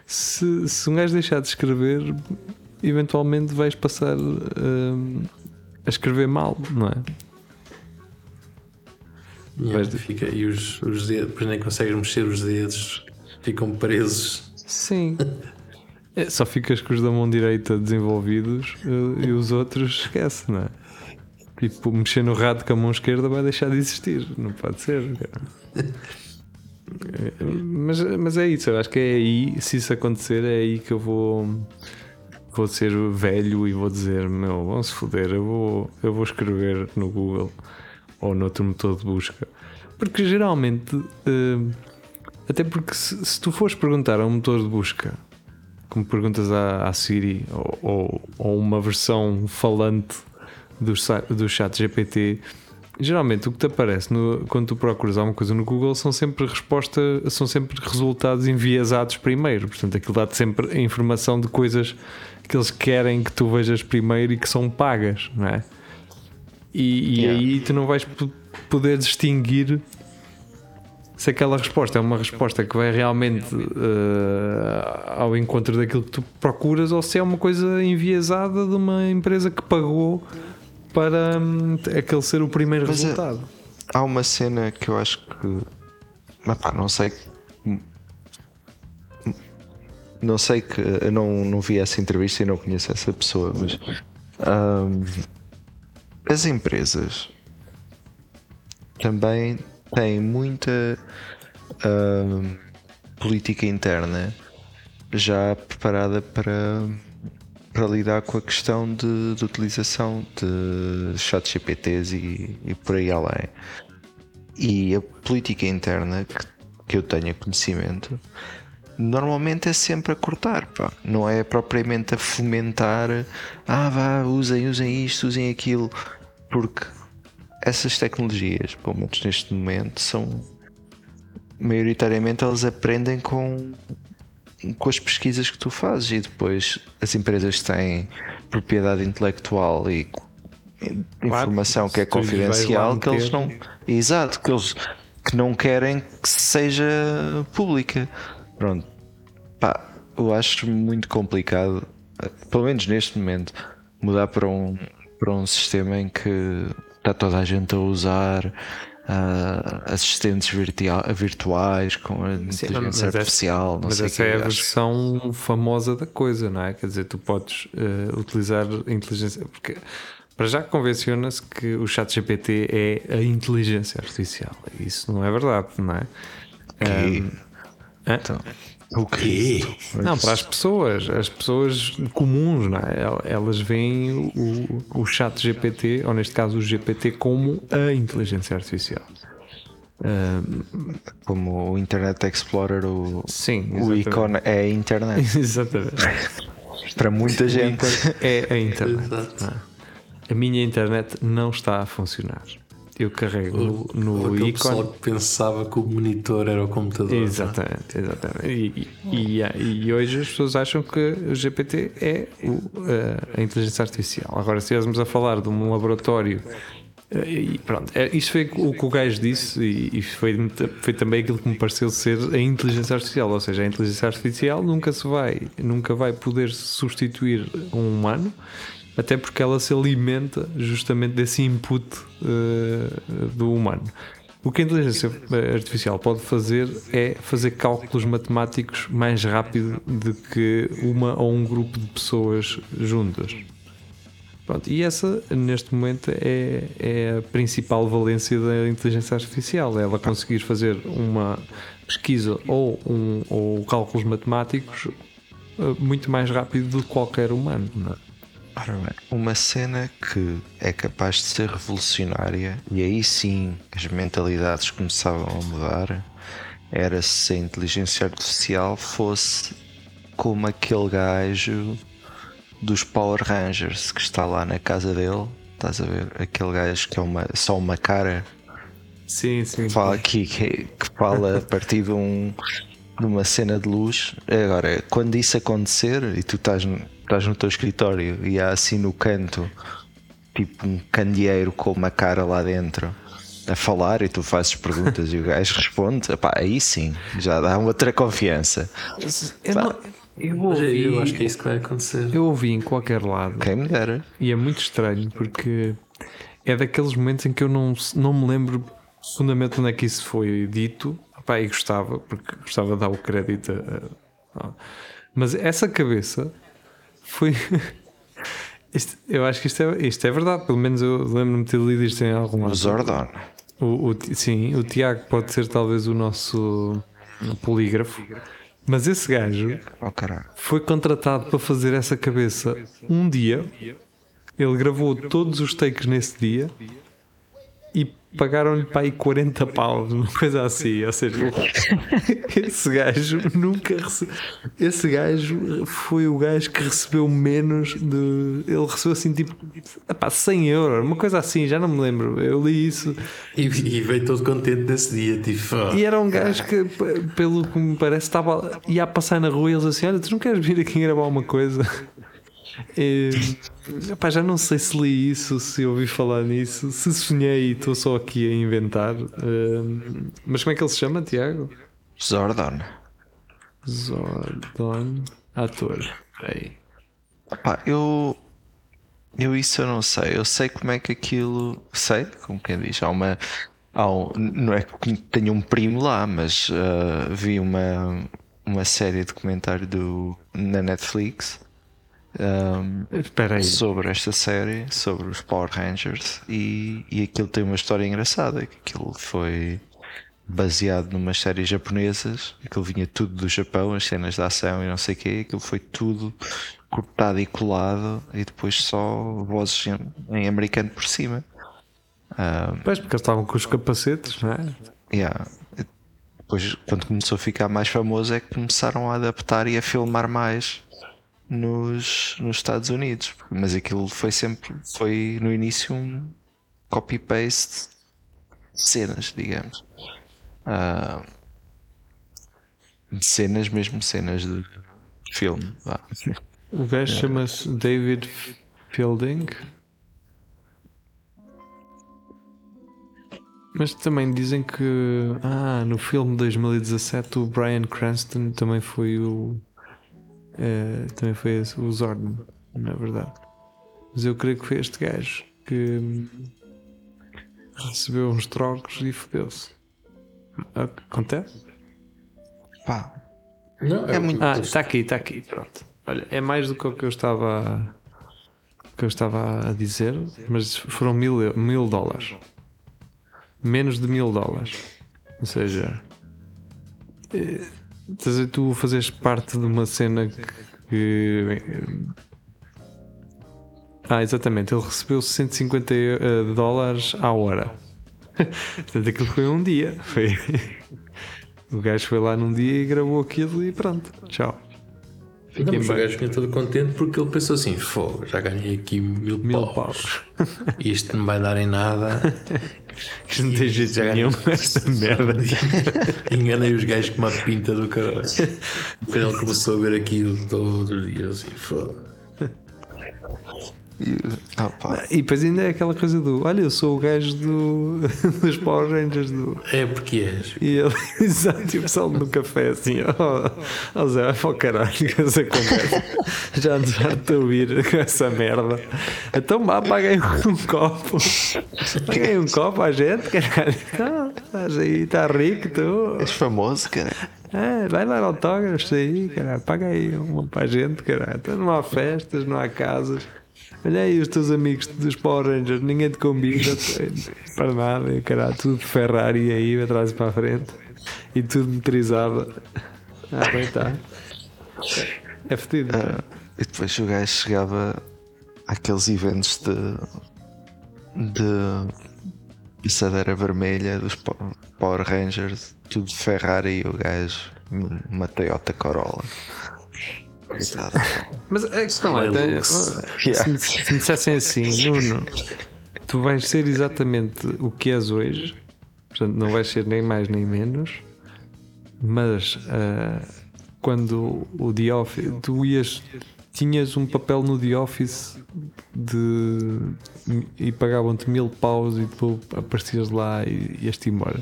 se, se um gajo deixar de escrever, eventualmente vais passar uh, a escrever mal, não é? Yeah, fica, e os, os dedos, depois nem consegues mexer os dedos, ficam presos. Sim. É, só ficas com os da mão direita desenvolvidos eh, e os outros esquece, não é? Tipo, mexer no rato com a mão esquerda vai deixar de existir, não pode ser. É, mas, mas é isso, eu acho que é aí, se isso acontecer, é aí que eu vou vou ser velho e vou dizer: Meu, vamos se foder, eu vou, eu vou escrever no Google ou noutro motor de busca. Porque geralmente, uh, até porque se, se, tu fores perguntar a um motor de busca, como perguntas à, à Siri ou, ou, ou, uma versão falante do, do chat GPT, geralmente o que te aparece no, quando tu procuras alguma coisa no Google são sempre respostas, são sempre resultados enviesados primeiro. Portanto, aquilo dá-te sempre a informação de coisas que eles querem que tu vejas primeiro e que são pagas, não é? E, yeah. aí tu não vais poder distinguir se aquela resposta é uma resposta que vai realmente uh, ao encontro daquilo que tu procuras ou se é uma coisa enviesada de uma empresa que pagou para hum, aquele ser o primeiro Mas é- resultado. Há uma cena que eu acho que. Mas pá, não sei. Não sei que. Eu não, não vi essa entrevista e não conheço essa pessoa, mas. ahm, as empresas também têm muita ahm, política interna já preparada para, para lidar com a questão de, de utilização de chat GPTs e, e por aí além. E a política interna que, que eu tenha conhecimento normalmente é sempre a cortar, pá. não é propriamente a fomentar, ah vá, usem, usem isto, usem aquilo, porque essas tecnologias, pelo menos neste momento, são maioritariamente elas aprendem com, com as pesquisas que tu fazes. E depois as empresas têm propriedade intelectual e informação que é confidencial que eles não exato que eles que não querem que seja pública. Pronto. Pá eu acho muito complicado pelo menos neste momento mudar para um para um sistema em que está toda a gente a usar ah, assistentes virtua- virtuais com a mas inteligência essa- artificial não Mas sei essa é que a versão famosa da coisa, não é? Quer dizer, tu podes eh, utilizar a inteligência. Porque para já convenciona-se que o chat GPT é a inteligência artificial. Isso não é verdade, não é? Ahm, hã? Então, o quê? Não, para as pessoas, as pessoas comuns, não é? El- Elas veem o, o chat GPT, ou neste caso o GPT, como a inteligência artificial. Ahm, Como o Internet Explorer, o, sim, o ícone é a internet. Exatamente. Para muita gente. É a internet. Exato. é? A minha internet não está a funcionar. Eu carrego no, no Aquele ícone. pessoal que pensava que o monitor era o computador. é? Exatamente, exatamente. E, e, e- e hoje as pessoas acham que o GPT é o, eh, a inteligência artificial. Agora, se estivéssemos a falar de um laboratório. eh, E pronto, é, isto foi o que o gajo disse, e, e foi, foi também aquilo que me pareceu ser a inteligência artificial. Ou seja, a inteligência artificial nunca se vai, nunca vai poder substituir um humano, até porque ela se alimenta justamente desse input eh, do humano. O que a inteligência artificial pode fazer é fazer cálculos matemáticos mais rápido do que uma ou um grupo de pessoas juntas. Pronto, e essa, neste momento, é, é a principal valência da inteligência artificial. É ela conseguir fazer uma pesquisa ou, um, ou cálculos matemáticos eh, muito mais rápido do que qualquer humano. não é? Ora bem, uma cena que é capaz de ser revolucionária, e aí sim as mentalidades começavam a mudar, era se a inteligência artificial fosse como aquele gajo dos Power Rangers que está lá na casa dele. Estás a ver? Aquele gajo que é uma, só uma cara Sim, sim. fala aqui que, que fala a partir de, um, de uma cena de luz. Agora, quando isso acontecer e tu estás, no- estás no teu escritório e há assim no canto tipo um candeeiro com uma cara lá dentro a falar e tu fazes perguntas e o gajo responde, epá, aí sim, já dá outra confiança. Eu, não- eu Mas ouvi, eu acho que é isso que vai acontecer. eu ouvi em qualquer lado Quem me dera. e é muito estranho porque é daqueles momentos em que eu não, não me lembro profundamente onde é que isso foi dito. Pá, e gostava, porque gostava de dar o crédito a, mas essa cabeça foi. Isto- eu acho que isto é, isto é verdade, pelo menos eu lembro-me de ter lido isto em algum lado. Zordon. O, o sim, o Tiago pode ser talvez o nosso polígrafo, mas esse gajo Oh foi contratado para fazer essa cabeça um dia. Ele gravou todos os takes nesse dia e pagaram-lhe para aí 40 paus, uma coisa assim. Ou seja, esse gajo nunca recebeu. Esse gajo foi o gajo que recebeu menos de. Ele recebeu assim tipo epá, 100 euros, uma coisa assim, já não me lembro. Eu li isso. E, e veio todo contente desse dia. Tipo, ah, E era um gajo que, pelo que me parece, estava, ia a passar na rua e eles assim: Olha, tu não queres vir aqui gravar uma coisa? Epá, já não sei se li isso, se ouvi falar nisso, se sonhei e estou só aqui a inventar. Hum, mas como é que ele se chama, Tiago? Zordon. Zordon Ator. Peraí. Pá, eu Eu isso eu não sei. Eu sei como é que aquilo. Sei, como quem diz. Há uma. Há um, não é que tenho um primo lá, mas uh, vi uma, uma série de comentário do, na Netflix um, sobre esta série, sobre os Power Rangers, e, e aquilo tem uma história engraçada. Que aquilo foi baseado numas séries japonesas, aquilo vinha tudo do Japão, as cenas de ação e não sei o quê, aquilo foi tudo cortado e colado e depois só vozes em, em americano por cima. Um, Pois, porque eles estavam com os capacetes, não é? Yeah. Depois, quando começou a ficar mais famoso, é que começaram a adaptar e a filmar mais nos, nos Estados Unidos. Mas aquilo foi sempre, foi no início um copy-paste de cenas, digamos. Ah, de cenas, mesmo cenas de filme. vá. O gajo chama-se David Fielding. Mas também dizem que ah, no filme de 2017 o Brian Cranston também foi o eh, também foi esse, o Zordon, na verdade. Mas eu creio que foi este gajo que hum, recebeu uns trocos e fodeu-se. Acontece? Pá, Não, É muito- Ah, está aqui, está aqui, pronto. Olha, é mais do que o que eu estava que eu estava a dizer, mas foram mil, mil dólares. Menos de mil dólares. Ou seja, a ver, tu fazes parte de uma cena que. ah, exatamente, ele recebeu 150 eh, dólares à hora. Portanto, aquilo foi um dia. Foi. O gajo foi lá num dia e gravou aquilo e pronto, tchau. Não, Fiquem mas o gajo todo contente porque ele pensou assim: fogo, já ganhei aqui mil, Mil paus. Isto não vai dar em nada. Isto não tem jeito nenhum, esta merda. Enganei os gajos com uma pinta do caralho. Depois ele começou a ver aquilo todos os dias assim: fogo. E, ah, E depois ainda é aquela coisa do olha, eu sou o gajo do, dos Power Rangers do. É porque és. E ele, exato, e o pessoal no café assim, ó oh, Zé, vai para o caralho com essa conversa. Já já te a ouvir com essa merda. Então vá, paguei um copo. Paguei um copo à gente, caralho. Então, estás aí, está rico, tu. és famoso, cara. É, vai dar autógrafos aí, caralho. Paga aí uma para a gente, caralho. Então não há festas, não há casas. Olha aí os teus amigos dos Power Rangers, ninguém te convida para nada, caralho. Tudo de Ferrari aí, atrás e para a frente. E tudo motorizado. Ah, bem, tá. É fedido. Ah, e depois o gajo chegava àqueles eventos de. de. passadeira vermelha dos Po- Power Rangers, tudo de Ferrari e o gajo uma Toyota Corolla. Mas a questão é: tem- se, se me dissessem assim, Nuno, tu vais ser exatamente o que és hoje, portanto, não vais ser nem mais nem menos, mas ah, quando o The Office, tu ias, tinhas um papel no The Office de, e pagavam-te mil paus e tu aparecias lá e ias-te embora.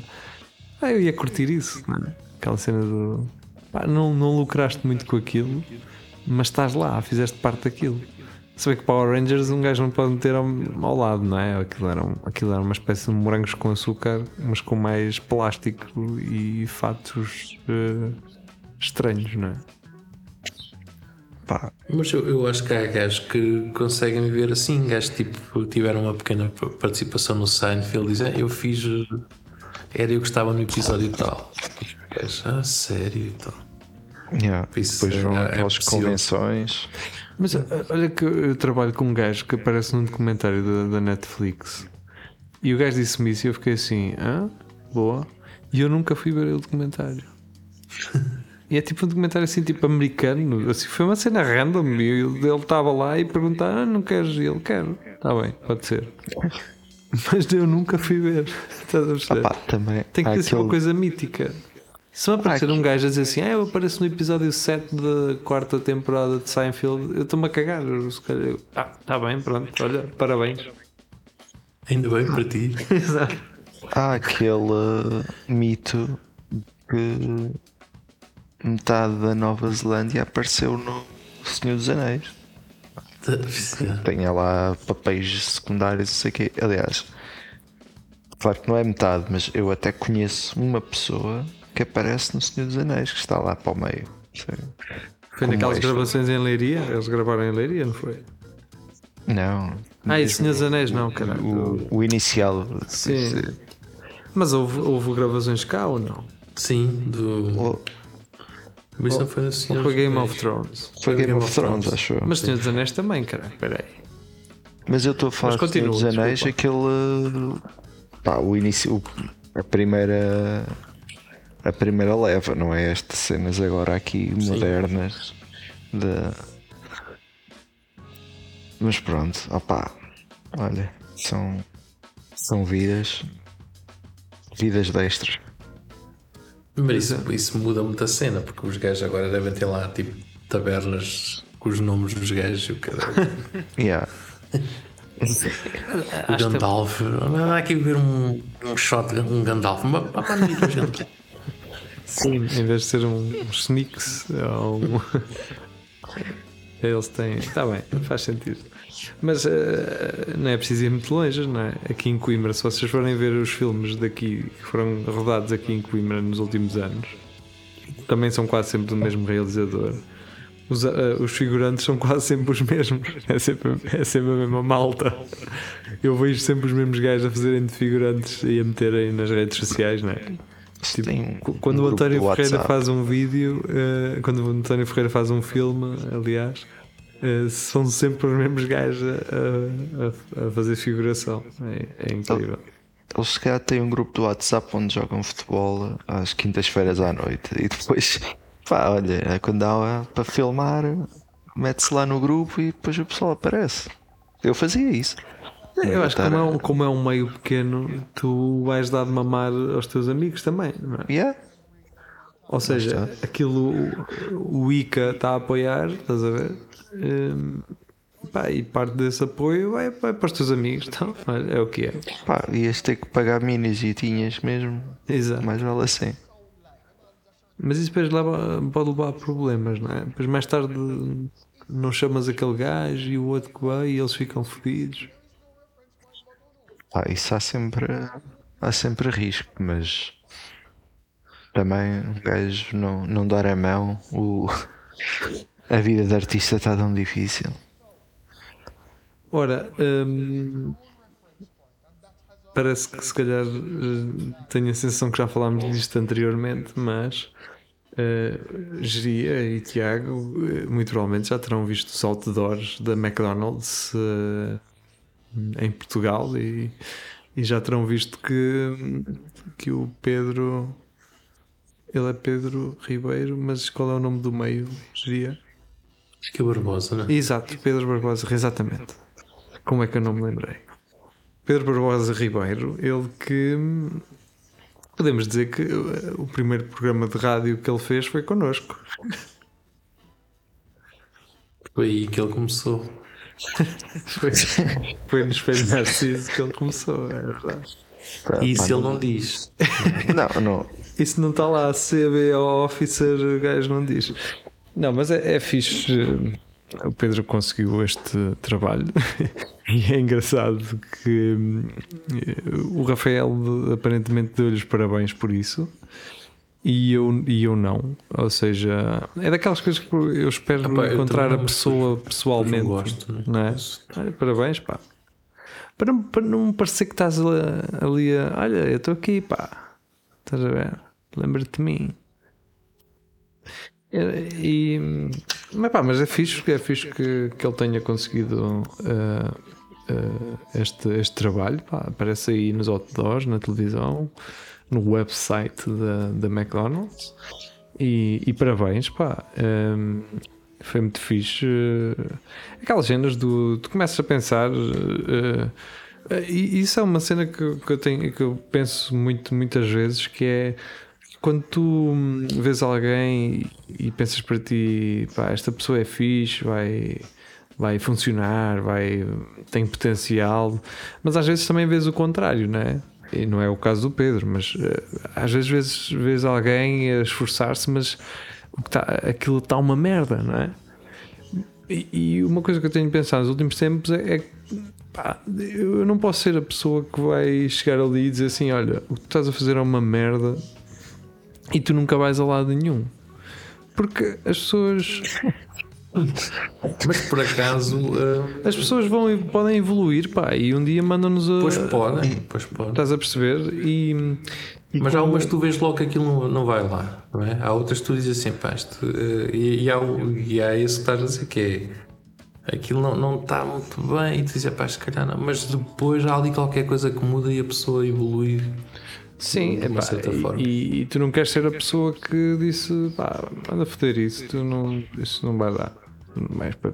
Ah, eu ia curtir isso, não é? aquela cena do pá, não, não lucraste muito com aquilo, mas estás lá, fizeste parte daquilo. Se bem que Power Rangers um gajo não pode meter ao, ao lado, não é? Aquilo era, um- aquilo era uma espécie de morangos com açúcar, mas com mais plástico e fatos eh, estranhos, não é? Pá, Mas eu, eu acho que há gajos que conseguem viver assim. Gajos tipo tiveram uma pequena participação no Seinfeld. Dizem, "Ah, eu fiz. eh, Era eu que estava no episódio tal. Gajos, ah, sério e tal. Yeah. Isso depois é- vão é àquelas possível. convenções. Mas ah, olha que eu trabalho com um gajo que aparece num documentário da, da Netflix e o gajo disse-me isso e eu fiquei assim, ah, boa. E eu nunca fui ver o documentário. E é tipo um documentário assim, tipo americano. Assim, foi uma cena random. E ele estava lá e perguntava: ah, não queres? E ele quero. Está bem, pode ser. Mas eu nunca fui ver. Estás a perceber? Ah, pá, também Tem que ter sido uma aquele- coisa mítica. Se me aparecer um gajo a dizer assim, ah, eu apareço no episódio 7 da quarta temporada de Seinfeld, eu estou-me a cagar. Eu, se calhar, eu, ah, está bem, pronto, olha, parabéns. Ainda bem para ti. Exato. Há aquele mito que metade da Nova Zelândia apareceu no Senhor dos Anéis. tenha lá papéis secundários, não sei o quê. Aliás, claro que não é metade, mas eu até conheço uma pessoa que aparece no Senhor dos Anéis, que está lá para o meio. Sei. Foi Como naquelas extra. gravações em Leiria? Eles gravaram em Leiria, não foi? Não. Ah, e Senhor dos Anéis, não, caralho. O, o inicial. Sim. Mas houve, houve gravações cá ou não? Sim, do. O- Mas não foi Senhor foi Game of Thrones? Foi Game of Thrones, acho eu. Mas Senhor dos Anéis também, caralho. Espera aí. Mas eu estou a falar de Senhor dos Anéis, desculpa. aquele. Pá, o início. o- a primeira. A primeira leva, não é? Estas cenas agora aqui modernas. De... Mas pronto, opá. Olha, são. São vidas. Vidas destras. Mas isso, isso muda muito a cena, porque os gajos agora devem ter lá tipo tabernas com os nomes dos gajos e o caralho. Yeah. O Gandalf. Anda aqui ver um, um shot, um Gandalf. Ma- ma- Manda aí dois Gandalf. Sim. Em vez de ser um, um Sneaks ou um. Eles têm. Está bem, faz sentido. Mas eh, não é preciso ir muito longe, não é? Aqui em Coimbra, se vocês forem ver os filmes daqui que foram rodados aqui em Coimbra nos últimos anos, também são quase sempre do mesmo realizador. Os, eh, os figurantes são quase sempre os mesmos, é sempre, é sempre a mesma malta. Eu vejo sempre os mesmos gajos a fazerem de figurantes e a meterem nas redes sociais, não é? Tipo, Tem Qu- um Quando o António Ferreira faz um vídeo, eh, quando o António Ferreira faz um filme, aliás, eh, são sempre os mesmos gajos a, a- a fazer figuração. É, é incrível. Eles se calhar têm um grupo do WhatsApp onde jogam futebol às quintas-feiras à noite e depois, pá, olha, quando há para filmar, mete-se lá no grupo e depois o pessoal aparece. Eu fazia isso. Eu acho que como é, um, como é um meio pequeno, tu vais dar de mamar aos teus amigos também, não é? Yeah. Ou seja, aquilo o ICA está a apoiar, estás a ver? Hum, pá, e parte desse apoio vai, vai para os teus amigos, então, é o que é. Pá, ias ter que pagar minis e tinhas mesmo, Exato. mais vale assim. Mas isso depois leva, pode levar a problemas, não é? Depois mais tarde não chamas aquele gajo e o outro que vai e eles ficam fodidos. Pá, isso há sempre, há sempre risco, mas também um gajo não, não dar a mão, o, a vida de artista está tão difícil. Ora, hum, parece que se calhar hum, tenho a sensação que já falámos disto anteriormente, mas uh, Geria e Tiago eh, muito provavelmente já terão visto os outdoors da McDonald's eh, em Portugal e, e já terão visto que, que o Pedro ele é Pedro Ribeiro, mas qual é o nome do meio? Geria? Acho que é Barbosa, não é? Exato, Pedro Barbosa, exatamente. Como é que eu não me lembrei? Pedro Barbosa Ribeiro, ele que podemos dizer que uh, o primeiro programa de rádio que ele fez foi connosco. Foi aí que ele começou. Foi, foi no Espelho Narciso que ele começou, é verdade. E isso ele não diz. Não, não. Isso não está lá, CB Officer, o gajo não diz. Não, mas é, é fixe. uh, O Pedro conseguiu este trabalho e é engraçado que hum, o Rafael aparentemente deu-lhe os parabéns por isso e eu, e eu não. Ou seja, é daquelas coisas que eu espero Epá, eu encontrar também a pessoa pessoalmente. eu gosto, né? não é? Olha, parabéns, pá. Para, não- para não parecer que estás ali, a. Olha, eu estou aqui, pá. Estás a ver? Lembra-te de mim. E- mas, pá, mas é fixe, é fixe que, que ele tenha conseguido uh, uh, este, este trabalho. Pá. Aparece aí nos outdoors, na televisão, no website da, da McDonald's. E, e parabéns, pá. Um, foi muito fixe. Uh, Aquelas cenas do. Tu começas a pensar. uh, e isso é uma cena que, que eu tenho que eu penso muito, muitas vezes que é quando tu hum, vês alguém e, e pensas para ti, pá, esta pessoa é fixe, vai, vai funcionar, vai, tem potencial, mas às vezes também vês o contrário, não é? E não é o caso do Pedro, mas eh, às vezes vês, vês alguém a esforçar-se, mas tá, aquilo está uma merda, não é? e, e uma coisa que eu tenho pensado nos últimos tempos é, é pá, eu não posso ser a pessoa que vai chegar ali e dizer assim: olha, o que tu estás a fazer é uma merda e tu nunca vais a lado nenhum. Porque as pessoas, Mas por acaso. ah, as pessoas vão, podem evoluir pá, e um dia mandam-nos a. pois podem, pois podem. Estás a perceber? E, e Mas há como- umas que tu vês logo que aquilo não, vai lá, não é? Há outras que tu dizes assim, pá, isto, eh, e, e, há, e há esse que estás a dizer que é aquilo não, não está muito bem, e tu dizes, pá, se calhar não, mas depois há ali qualquer coisa que muda e a pessoa evolui. Sim, de uma epá, certa e- forma. E, e tu não queres ser a pessoa que disse pá, manda foder isso, tu não, isso não vai dar. Mais para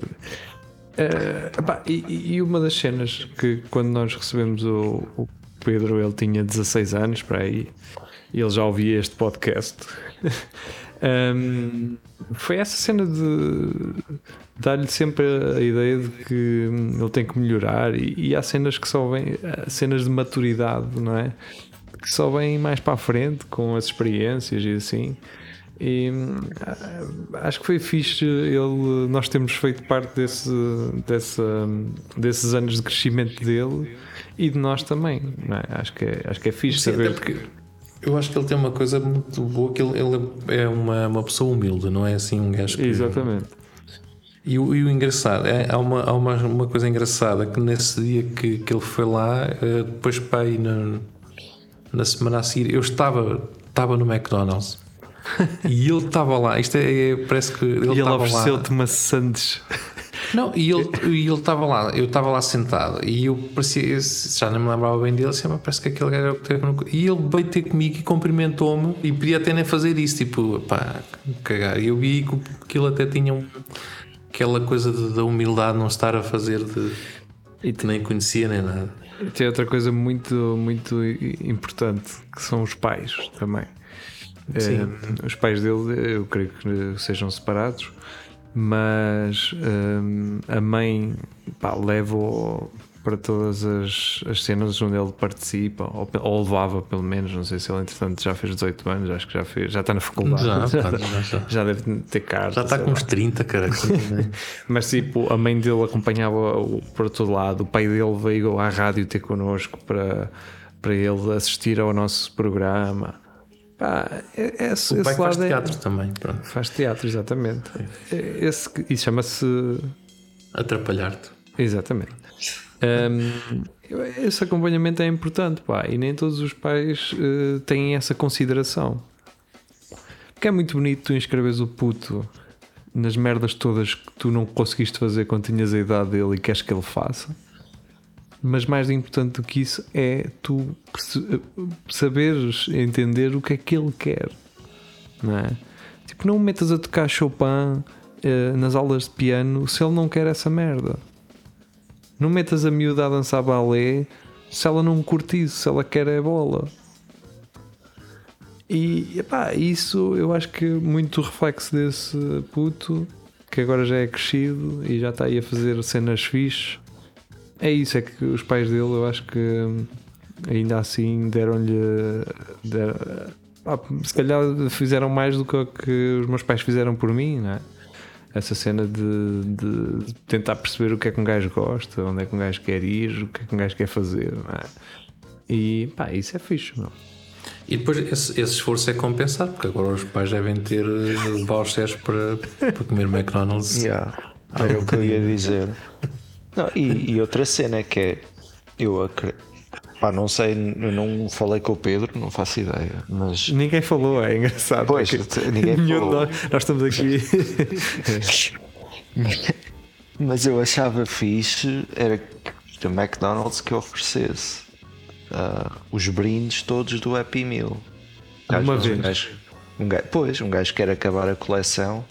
Eh, epá, e, e uma das cenas que quando nós recebemos o, o Pedro, ele tinha 16 anos para aí, e ele já ouvia este podcast. Hum, foi essa cena de dar-lhe sempre a ideia de que hum, ele tem que melhorar e, e há cenas que só vêm cenas de maturidade, não é? que só vêm mais para a frente com as experiências e assim. E ah, acho que foi fixe ele, nós temos feito parte desse, dessa, desses anos de crescimento dele e de nós também. É? acho, que é, acho que é fixe Sim, saber. porque eu acho que ele tem uma coisa muito boa, que ele, ele é uma, uma pessoa humilde, não é assim um gajo que... Exatamente. E o, e o engraçado, é, há, uma, há uma, uma coisa engraçada que nesse dia que, que ele foi lá, eh, depois para aí na, na semana a seguir, eu estava, estava no McDonald's e ele estava lá. Isto é, é- parece que ele e ele estava lá. ofereceu-te maçãs. Não, e ele e ele estava lá, eu estava lá sentado e eu parecia, já não me lembrava bem dele, assim, "Mas parece que aquele gajo era o que teve no... E ele veio ter comigo e cumprimentou-me e podia até nem fazer isso, tipo, pá, cagar. E eu vi que que ele até tinha um- aquela coisa de- da humildade, não estar a fazer de E que nem conhecia nem nada. Tem outra coisa muito, muito importante que são os pais também. Sim. Eh, os pais dele, eu creio que sejam separados, mas eh, a mãe leva-o para todas as, as cenas onde ele participa, ou, ou levava pelo menos. Não sei se ele, entretanto, já fez 18 anos, acho que já fez, já está na faculdade, Já, já, pá, já, já. já deve ter carta. Já está com lá. uns 30, cara. Mas tipo, a mãe dele acompanhava-o para todo lado, o pai dele veio à rádio ter connosco para, para ele assistir ao nosso programa. Pá, é- esse, o pai faz é- teatro também, pronto. faz teatro, exatamente. É- Esse, isso chama-se. Atrapalhar-te. Exatamente. Hum, esse acompanhamento é importante, pá, e nem todos os pais eh, têm essa consideração. Porque é muito bonito tu inscreves o puto nas merdas todas que tu não conseguiste fazer quando tinhas a idade dele e queres que ele faça. Mas mais importante do que isso é tu perce- saberes entender o que é que ele quer, não é? Tipo, não metas a tocar Chopin eh, nas aulas de piano se ele não quer essa merda. Não metas a miúda a dançar balé se ela não curte isso, se ela quer é bola. E epá, isso eu acho que é muito reflexo desse puto que agora já é crescido e já está aí a fazer cenas fixes. É isso, é que os pais dele eu acho que hum, ainda assim deram-lhe. deram- ah, se calhar fizeram mais do que o que os meus pais fizeram por mim, não é? Essa cena de, de tentar perceber o que é que um gajo gosta, onde é que um gajo quer ir, o que é que um gajo quer fazer, não é? E pá, isso é fixe, meu. E depois esse, esse esforço é compensado, porque agora os pais devem ter eh, vouchers para, para comer McDonald's. Yeah, era o que eu ia dizer. Não, e, e outra cena que é, eu acredito, pá, não sei, eu não falei com o Pedro, não faço ideia, mas Ninguém falou, é engraçado. Pois, ninguém falou. nós, nós estamos aqui. Mas eu achava fixe era que o McDonald's que oferecesse ah, os brindes todos do Happy Meal. Uma vez. Um gajo, um gajo- pois, um gajo quer acabar a coleção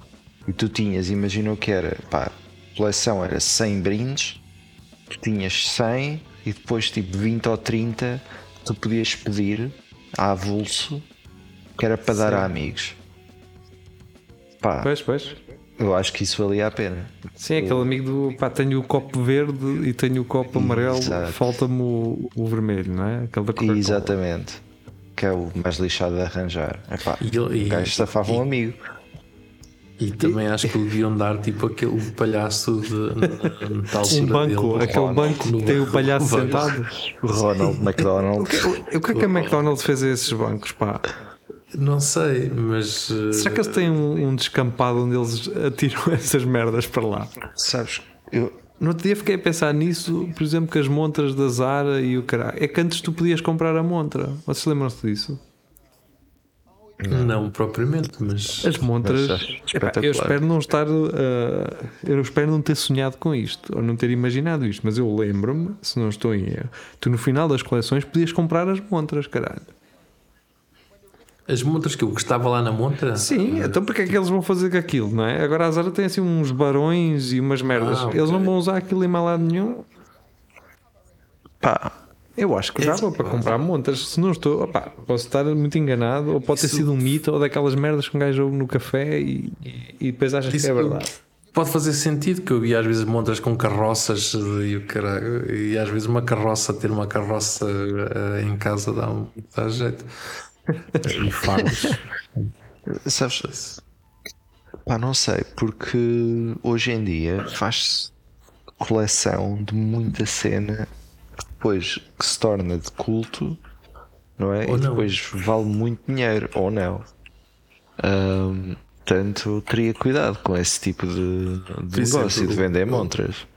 e tu tinhas, imagina o que era, pá, coleção era 100 brindes, tu tinhas 100 e depois tipo 20 ou 30 tu podias pedir a avulso que era para dar a amigos. Pá, pois, pois. eu acho que isso valia a pena. Sim, aquele amigo do pá, tenho o copo verde e tenho o copo amarelo, falta-me o, o vermelho, não é? Aquele da Coca-Cola. Exatamente. Que é o mais lixado de arranjar. Epá, E e- o gajo safava um e- amigo. E também acho que deviam dar tipo aquele palhaço de na- tal Um banco, dele. aquele banco que tem o palhaço Vejo. sentado. Ronald McDonald. O, o que é que a McDonald's fez a esses bancos, pá? Não sei, mas. Será que eles têm um, um descampado onde eles atiram essas merdas para lá? Sabes, eu, No outro dia fiquei a pensar nisso, por exemplo, que as montras da Zara e o caralho. É que antes tu podias comprar a montra. Vocês lembram-se disso? Não propriamente, mas. As montras. Mas Epá, eu espero não estar. uh, eu espero não ter sonhado com isto, ou não ter imaginado isto, mas eu lembro-me, se não estou em erro, tu no final das coleções podias comprar as montras, caralho. As montras que eu gostava lá na montra. Sim, então porque é que eles vão fazer com aquilo, não é? Agora a Zara tem assim uns barões e umas merdas. Ah, ok. Eles não vão usar aquilo em mal lado nenhum. pá, Eu acho que dava para comprar montas. Se não estou, opá, posso estar muito enganado, ou pode ter Isso- sido um mito, ou daquelas merdas que um gajo ouve no café e, e depois achas que é verdade. Pode fazer sentido que eu vi às vezes montras com carroças e o caralho, e às vezes uma carroça, ter uma carroça eh, em casa dá, um, dá jeito. E faros. sabes, pá, não sei, porque hoje em dia faz-se coleção de muita cena depois que se torna de culto, não é? Ou e não. depois vale muito dinheiro, ou não. Ahm, portanto, teria cuidado com esse tipo de, de negócio, de vender eu- montras.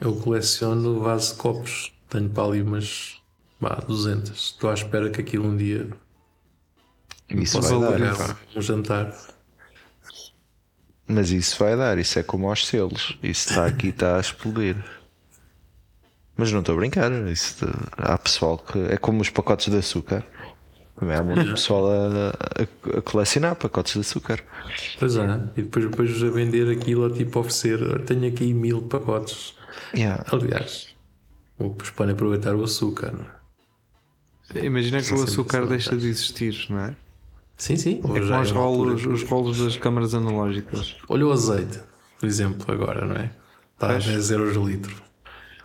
Eu coleciono vaso de copos, tenho para ali umas vá, 200. Estou à espera que aquilo um dia Isso possa pá. um jantar. Mas isso vai dar, isso é como aos selos. Isso está aqui, está a explodir. Mas não estou a brincar. Isso de- há pessoal que. É como os pacotes de açúcar. Também há muito pessoal a, a- a colecionar pacotes de açúcar. Pois é, e depois, depois a vender aquilo, a tipo oferecer. "Olha, Tenho aqui mil pacotes. Yeah. Aliás, depois podem aproveitar o açúcar. não é? Imagina que o sempre açúcar são deixa de existir, não é? Sim, sim. É como os altura rolos, que- os rolos das câmaras analógicas. Olha o azeite, por exemplo, agora, não é? Está a Pois. 10 euros o litro.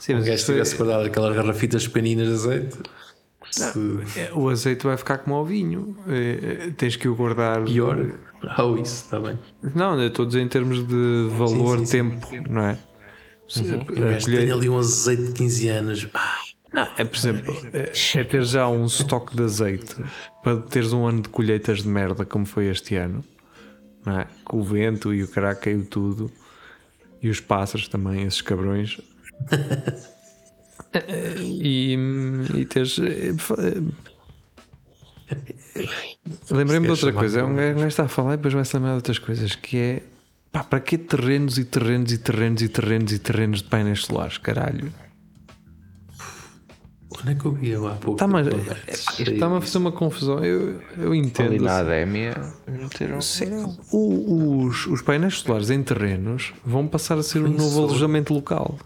Sim, Se o mas gajo tivesse guardado aquelas garrafitas pequeninas de azeite, se- é, o azeite vai ficar como ao vinho. É, é, tens que o guardar. pior. Oh, isso, está bem. Não, eu estou a dizer em termos de valor, Sim, sim, tempo, não é? O gajo colher- ali um azeite de 15 anos. Ah, Não, é por exemplo, é, é ter já um estoque de azeite para teres um ano de colheitas de merda como foi este ano, não é? Com o vento e o caralho caiu tudo e os pássaros também, esses cabrões. E, e teres. Lembrei-me de outra coisa. É um gajo está a falar e depois vai-se lembrar de outras coisas que é. Pá, para que terrenos e terrenos e terrenos e terrenos e terrenos de painéis solares, caralho? onde é que eu vi eu há pouco? Tá, mas Pô, isto está-me a fazer uma confusão. Eu, eu Ali entendo. na Adémia meteram. Os, os painéis solares em terrenos vão passar a ser um novo alojamento local.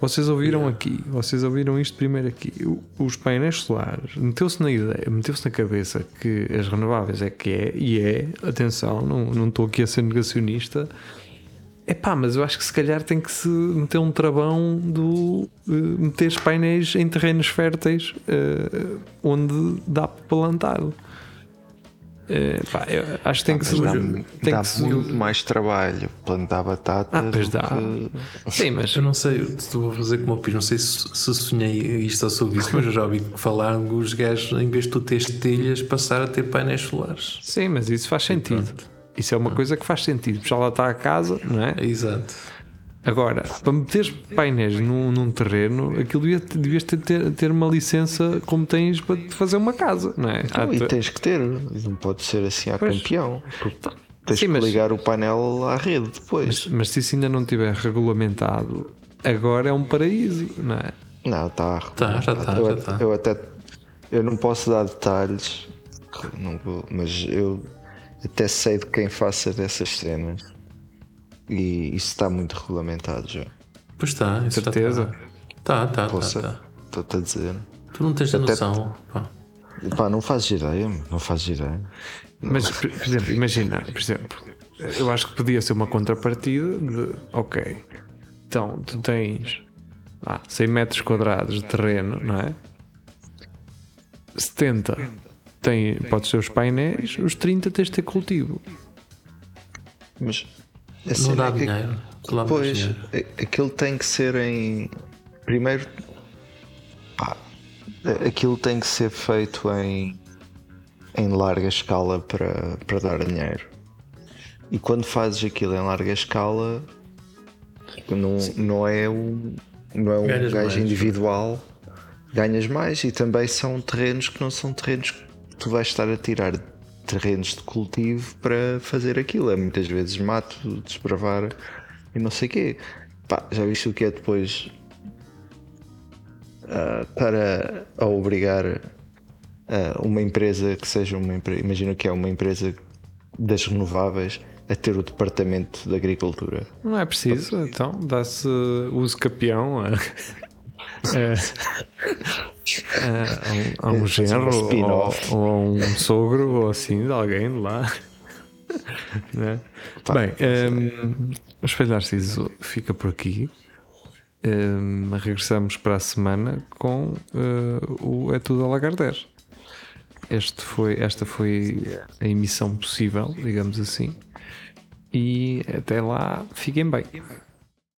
Vocês ouviram aqui, vocês ouviram isto primeiro aqui. Os painéis solares meteu-se na ideia, meteu-se na cabeça que as renováveis é que é, e é, atenção, não, não estou aqui a ser negacionista. É pá, mas eu acho que se calhar tem que se meter um travão do eh, meter os painéis em terrenos férteis eh, onde dá para plantar. Pá, eu acho que tem que se. Dá, tem dá que se- muito mais trabalho plantar batata. Ah, pois dá. que- Sim, mas Eu não sei, estou a fazer como eu fiz, não sei se, se sonhei isto ou sobre isso, mas eu já ouvi falar que os gajos, em vez de tu teres telhas, passar a ter painéis solares. Sim, mas isso faz sentido. Isso é uma coisa que faz sentido. Já lá está a casa, não? É exato. Agora, para meteres painéis num, num terreno, aquilo devia, devias ter, ter, ter uma licença como tens para te fazer uma casa, não é? Então, Há e te- tens que ter, não pode ser assim a campeão. porque Tens Sim, que mas- ligar o painel à rede depois. mas, mas se isso ainda não estiver regulamentado, agora é um paraíso, não é? Não, está. Tá, já tá, eu, tá. eu até eu não posso dar detalhes, não vou- mas eu até sei de quem faça dessas cenas. E isso está muito regulamentado já. Pois está, isso Certeza? Tá, tá, tá, Posso- tá. Estou-te a dizer. Tu não tens a Até- noção. pá. Pá, não fazes ideia, não fazes ideia. Mas, por por exemplo, imagina, por exemplo, eu acho que podia ser uma contrapartida de, ok, então tu tens ah, 100 metros quadrados de terreno, não é? 70 tem, pode ser os painéis, os 30 tens de ter cultivo. Mas Não dá é que- dinheiro. Metes Pois, dinheiro. aquilo tem que ser em. Primeiro, pá, aquilo tem que ser feito em, em larga escala para, para dar dinheiro. E quando fazes aquilo em larga escala, não, não é um, não é um Ganhas gajo mais. individual, ganhas mais e também são terrenos que não são terrenos que tu vais estar a tirar terrenos de cultivo para fazer aquilo. É muitas vezes mato, desbravar e não sei o quê. Pá, já viste o que é depois ah, para a obrigar ah, uma empresa que seja uma empresa, imagina que é uma empresa das renováveis a ter o departamento de agricultura. Não é preciso, então dá-se uso capião a, a- a um, a um genro ou, a um sogro ou assim de alguém de lá. Né? Bem, um, o Espelho Narciso fica por aqui. Um, regressamos para a semana com uh, o É Tudo a Lagardère. Este foi, esta foi a emissão possível, digamos assim. E até lá, fiquem bem.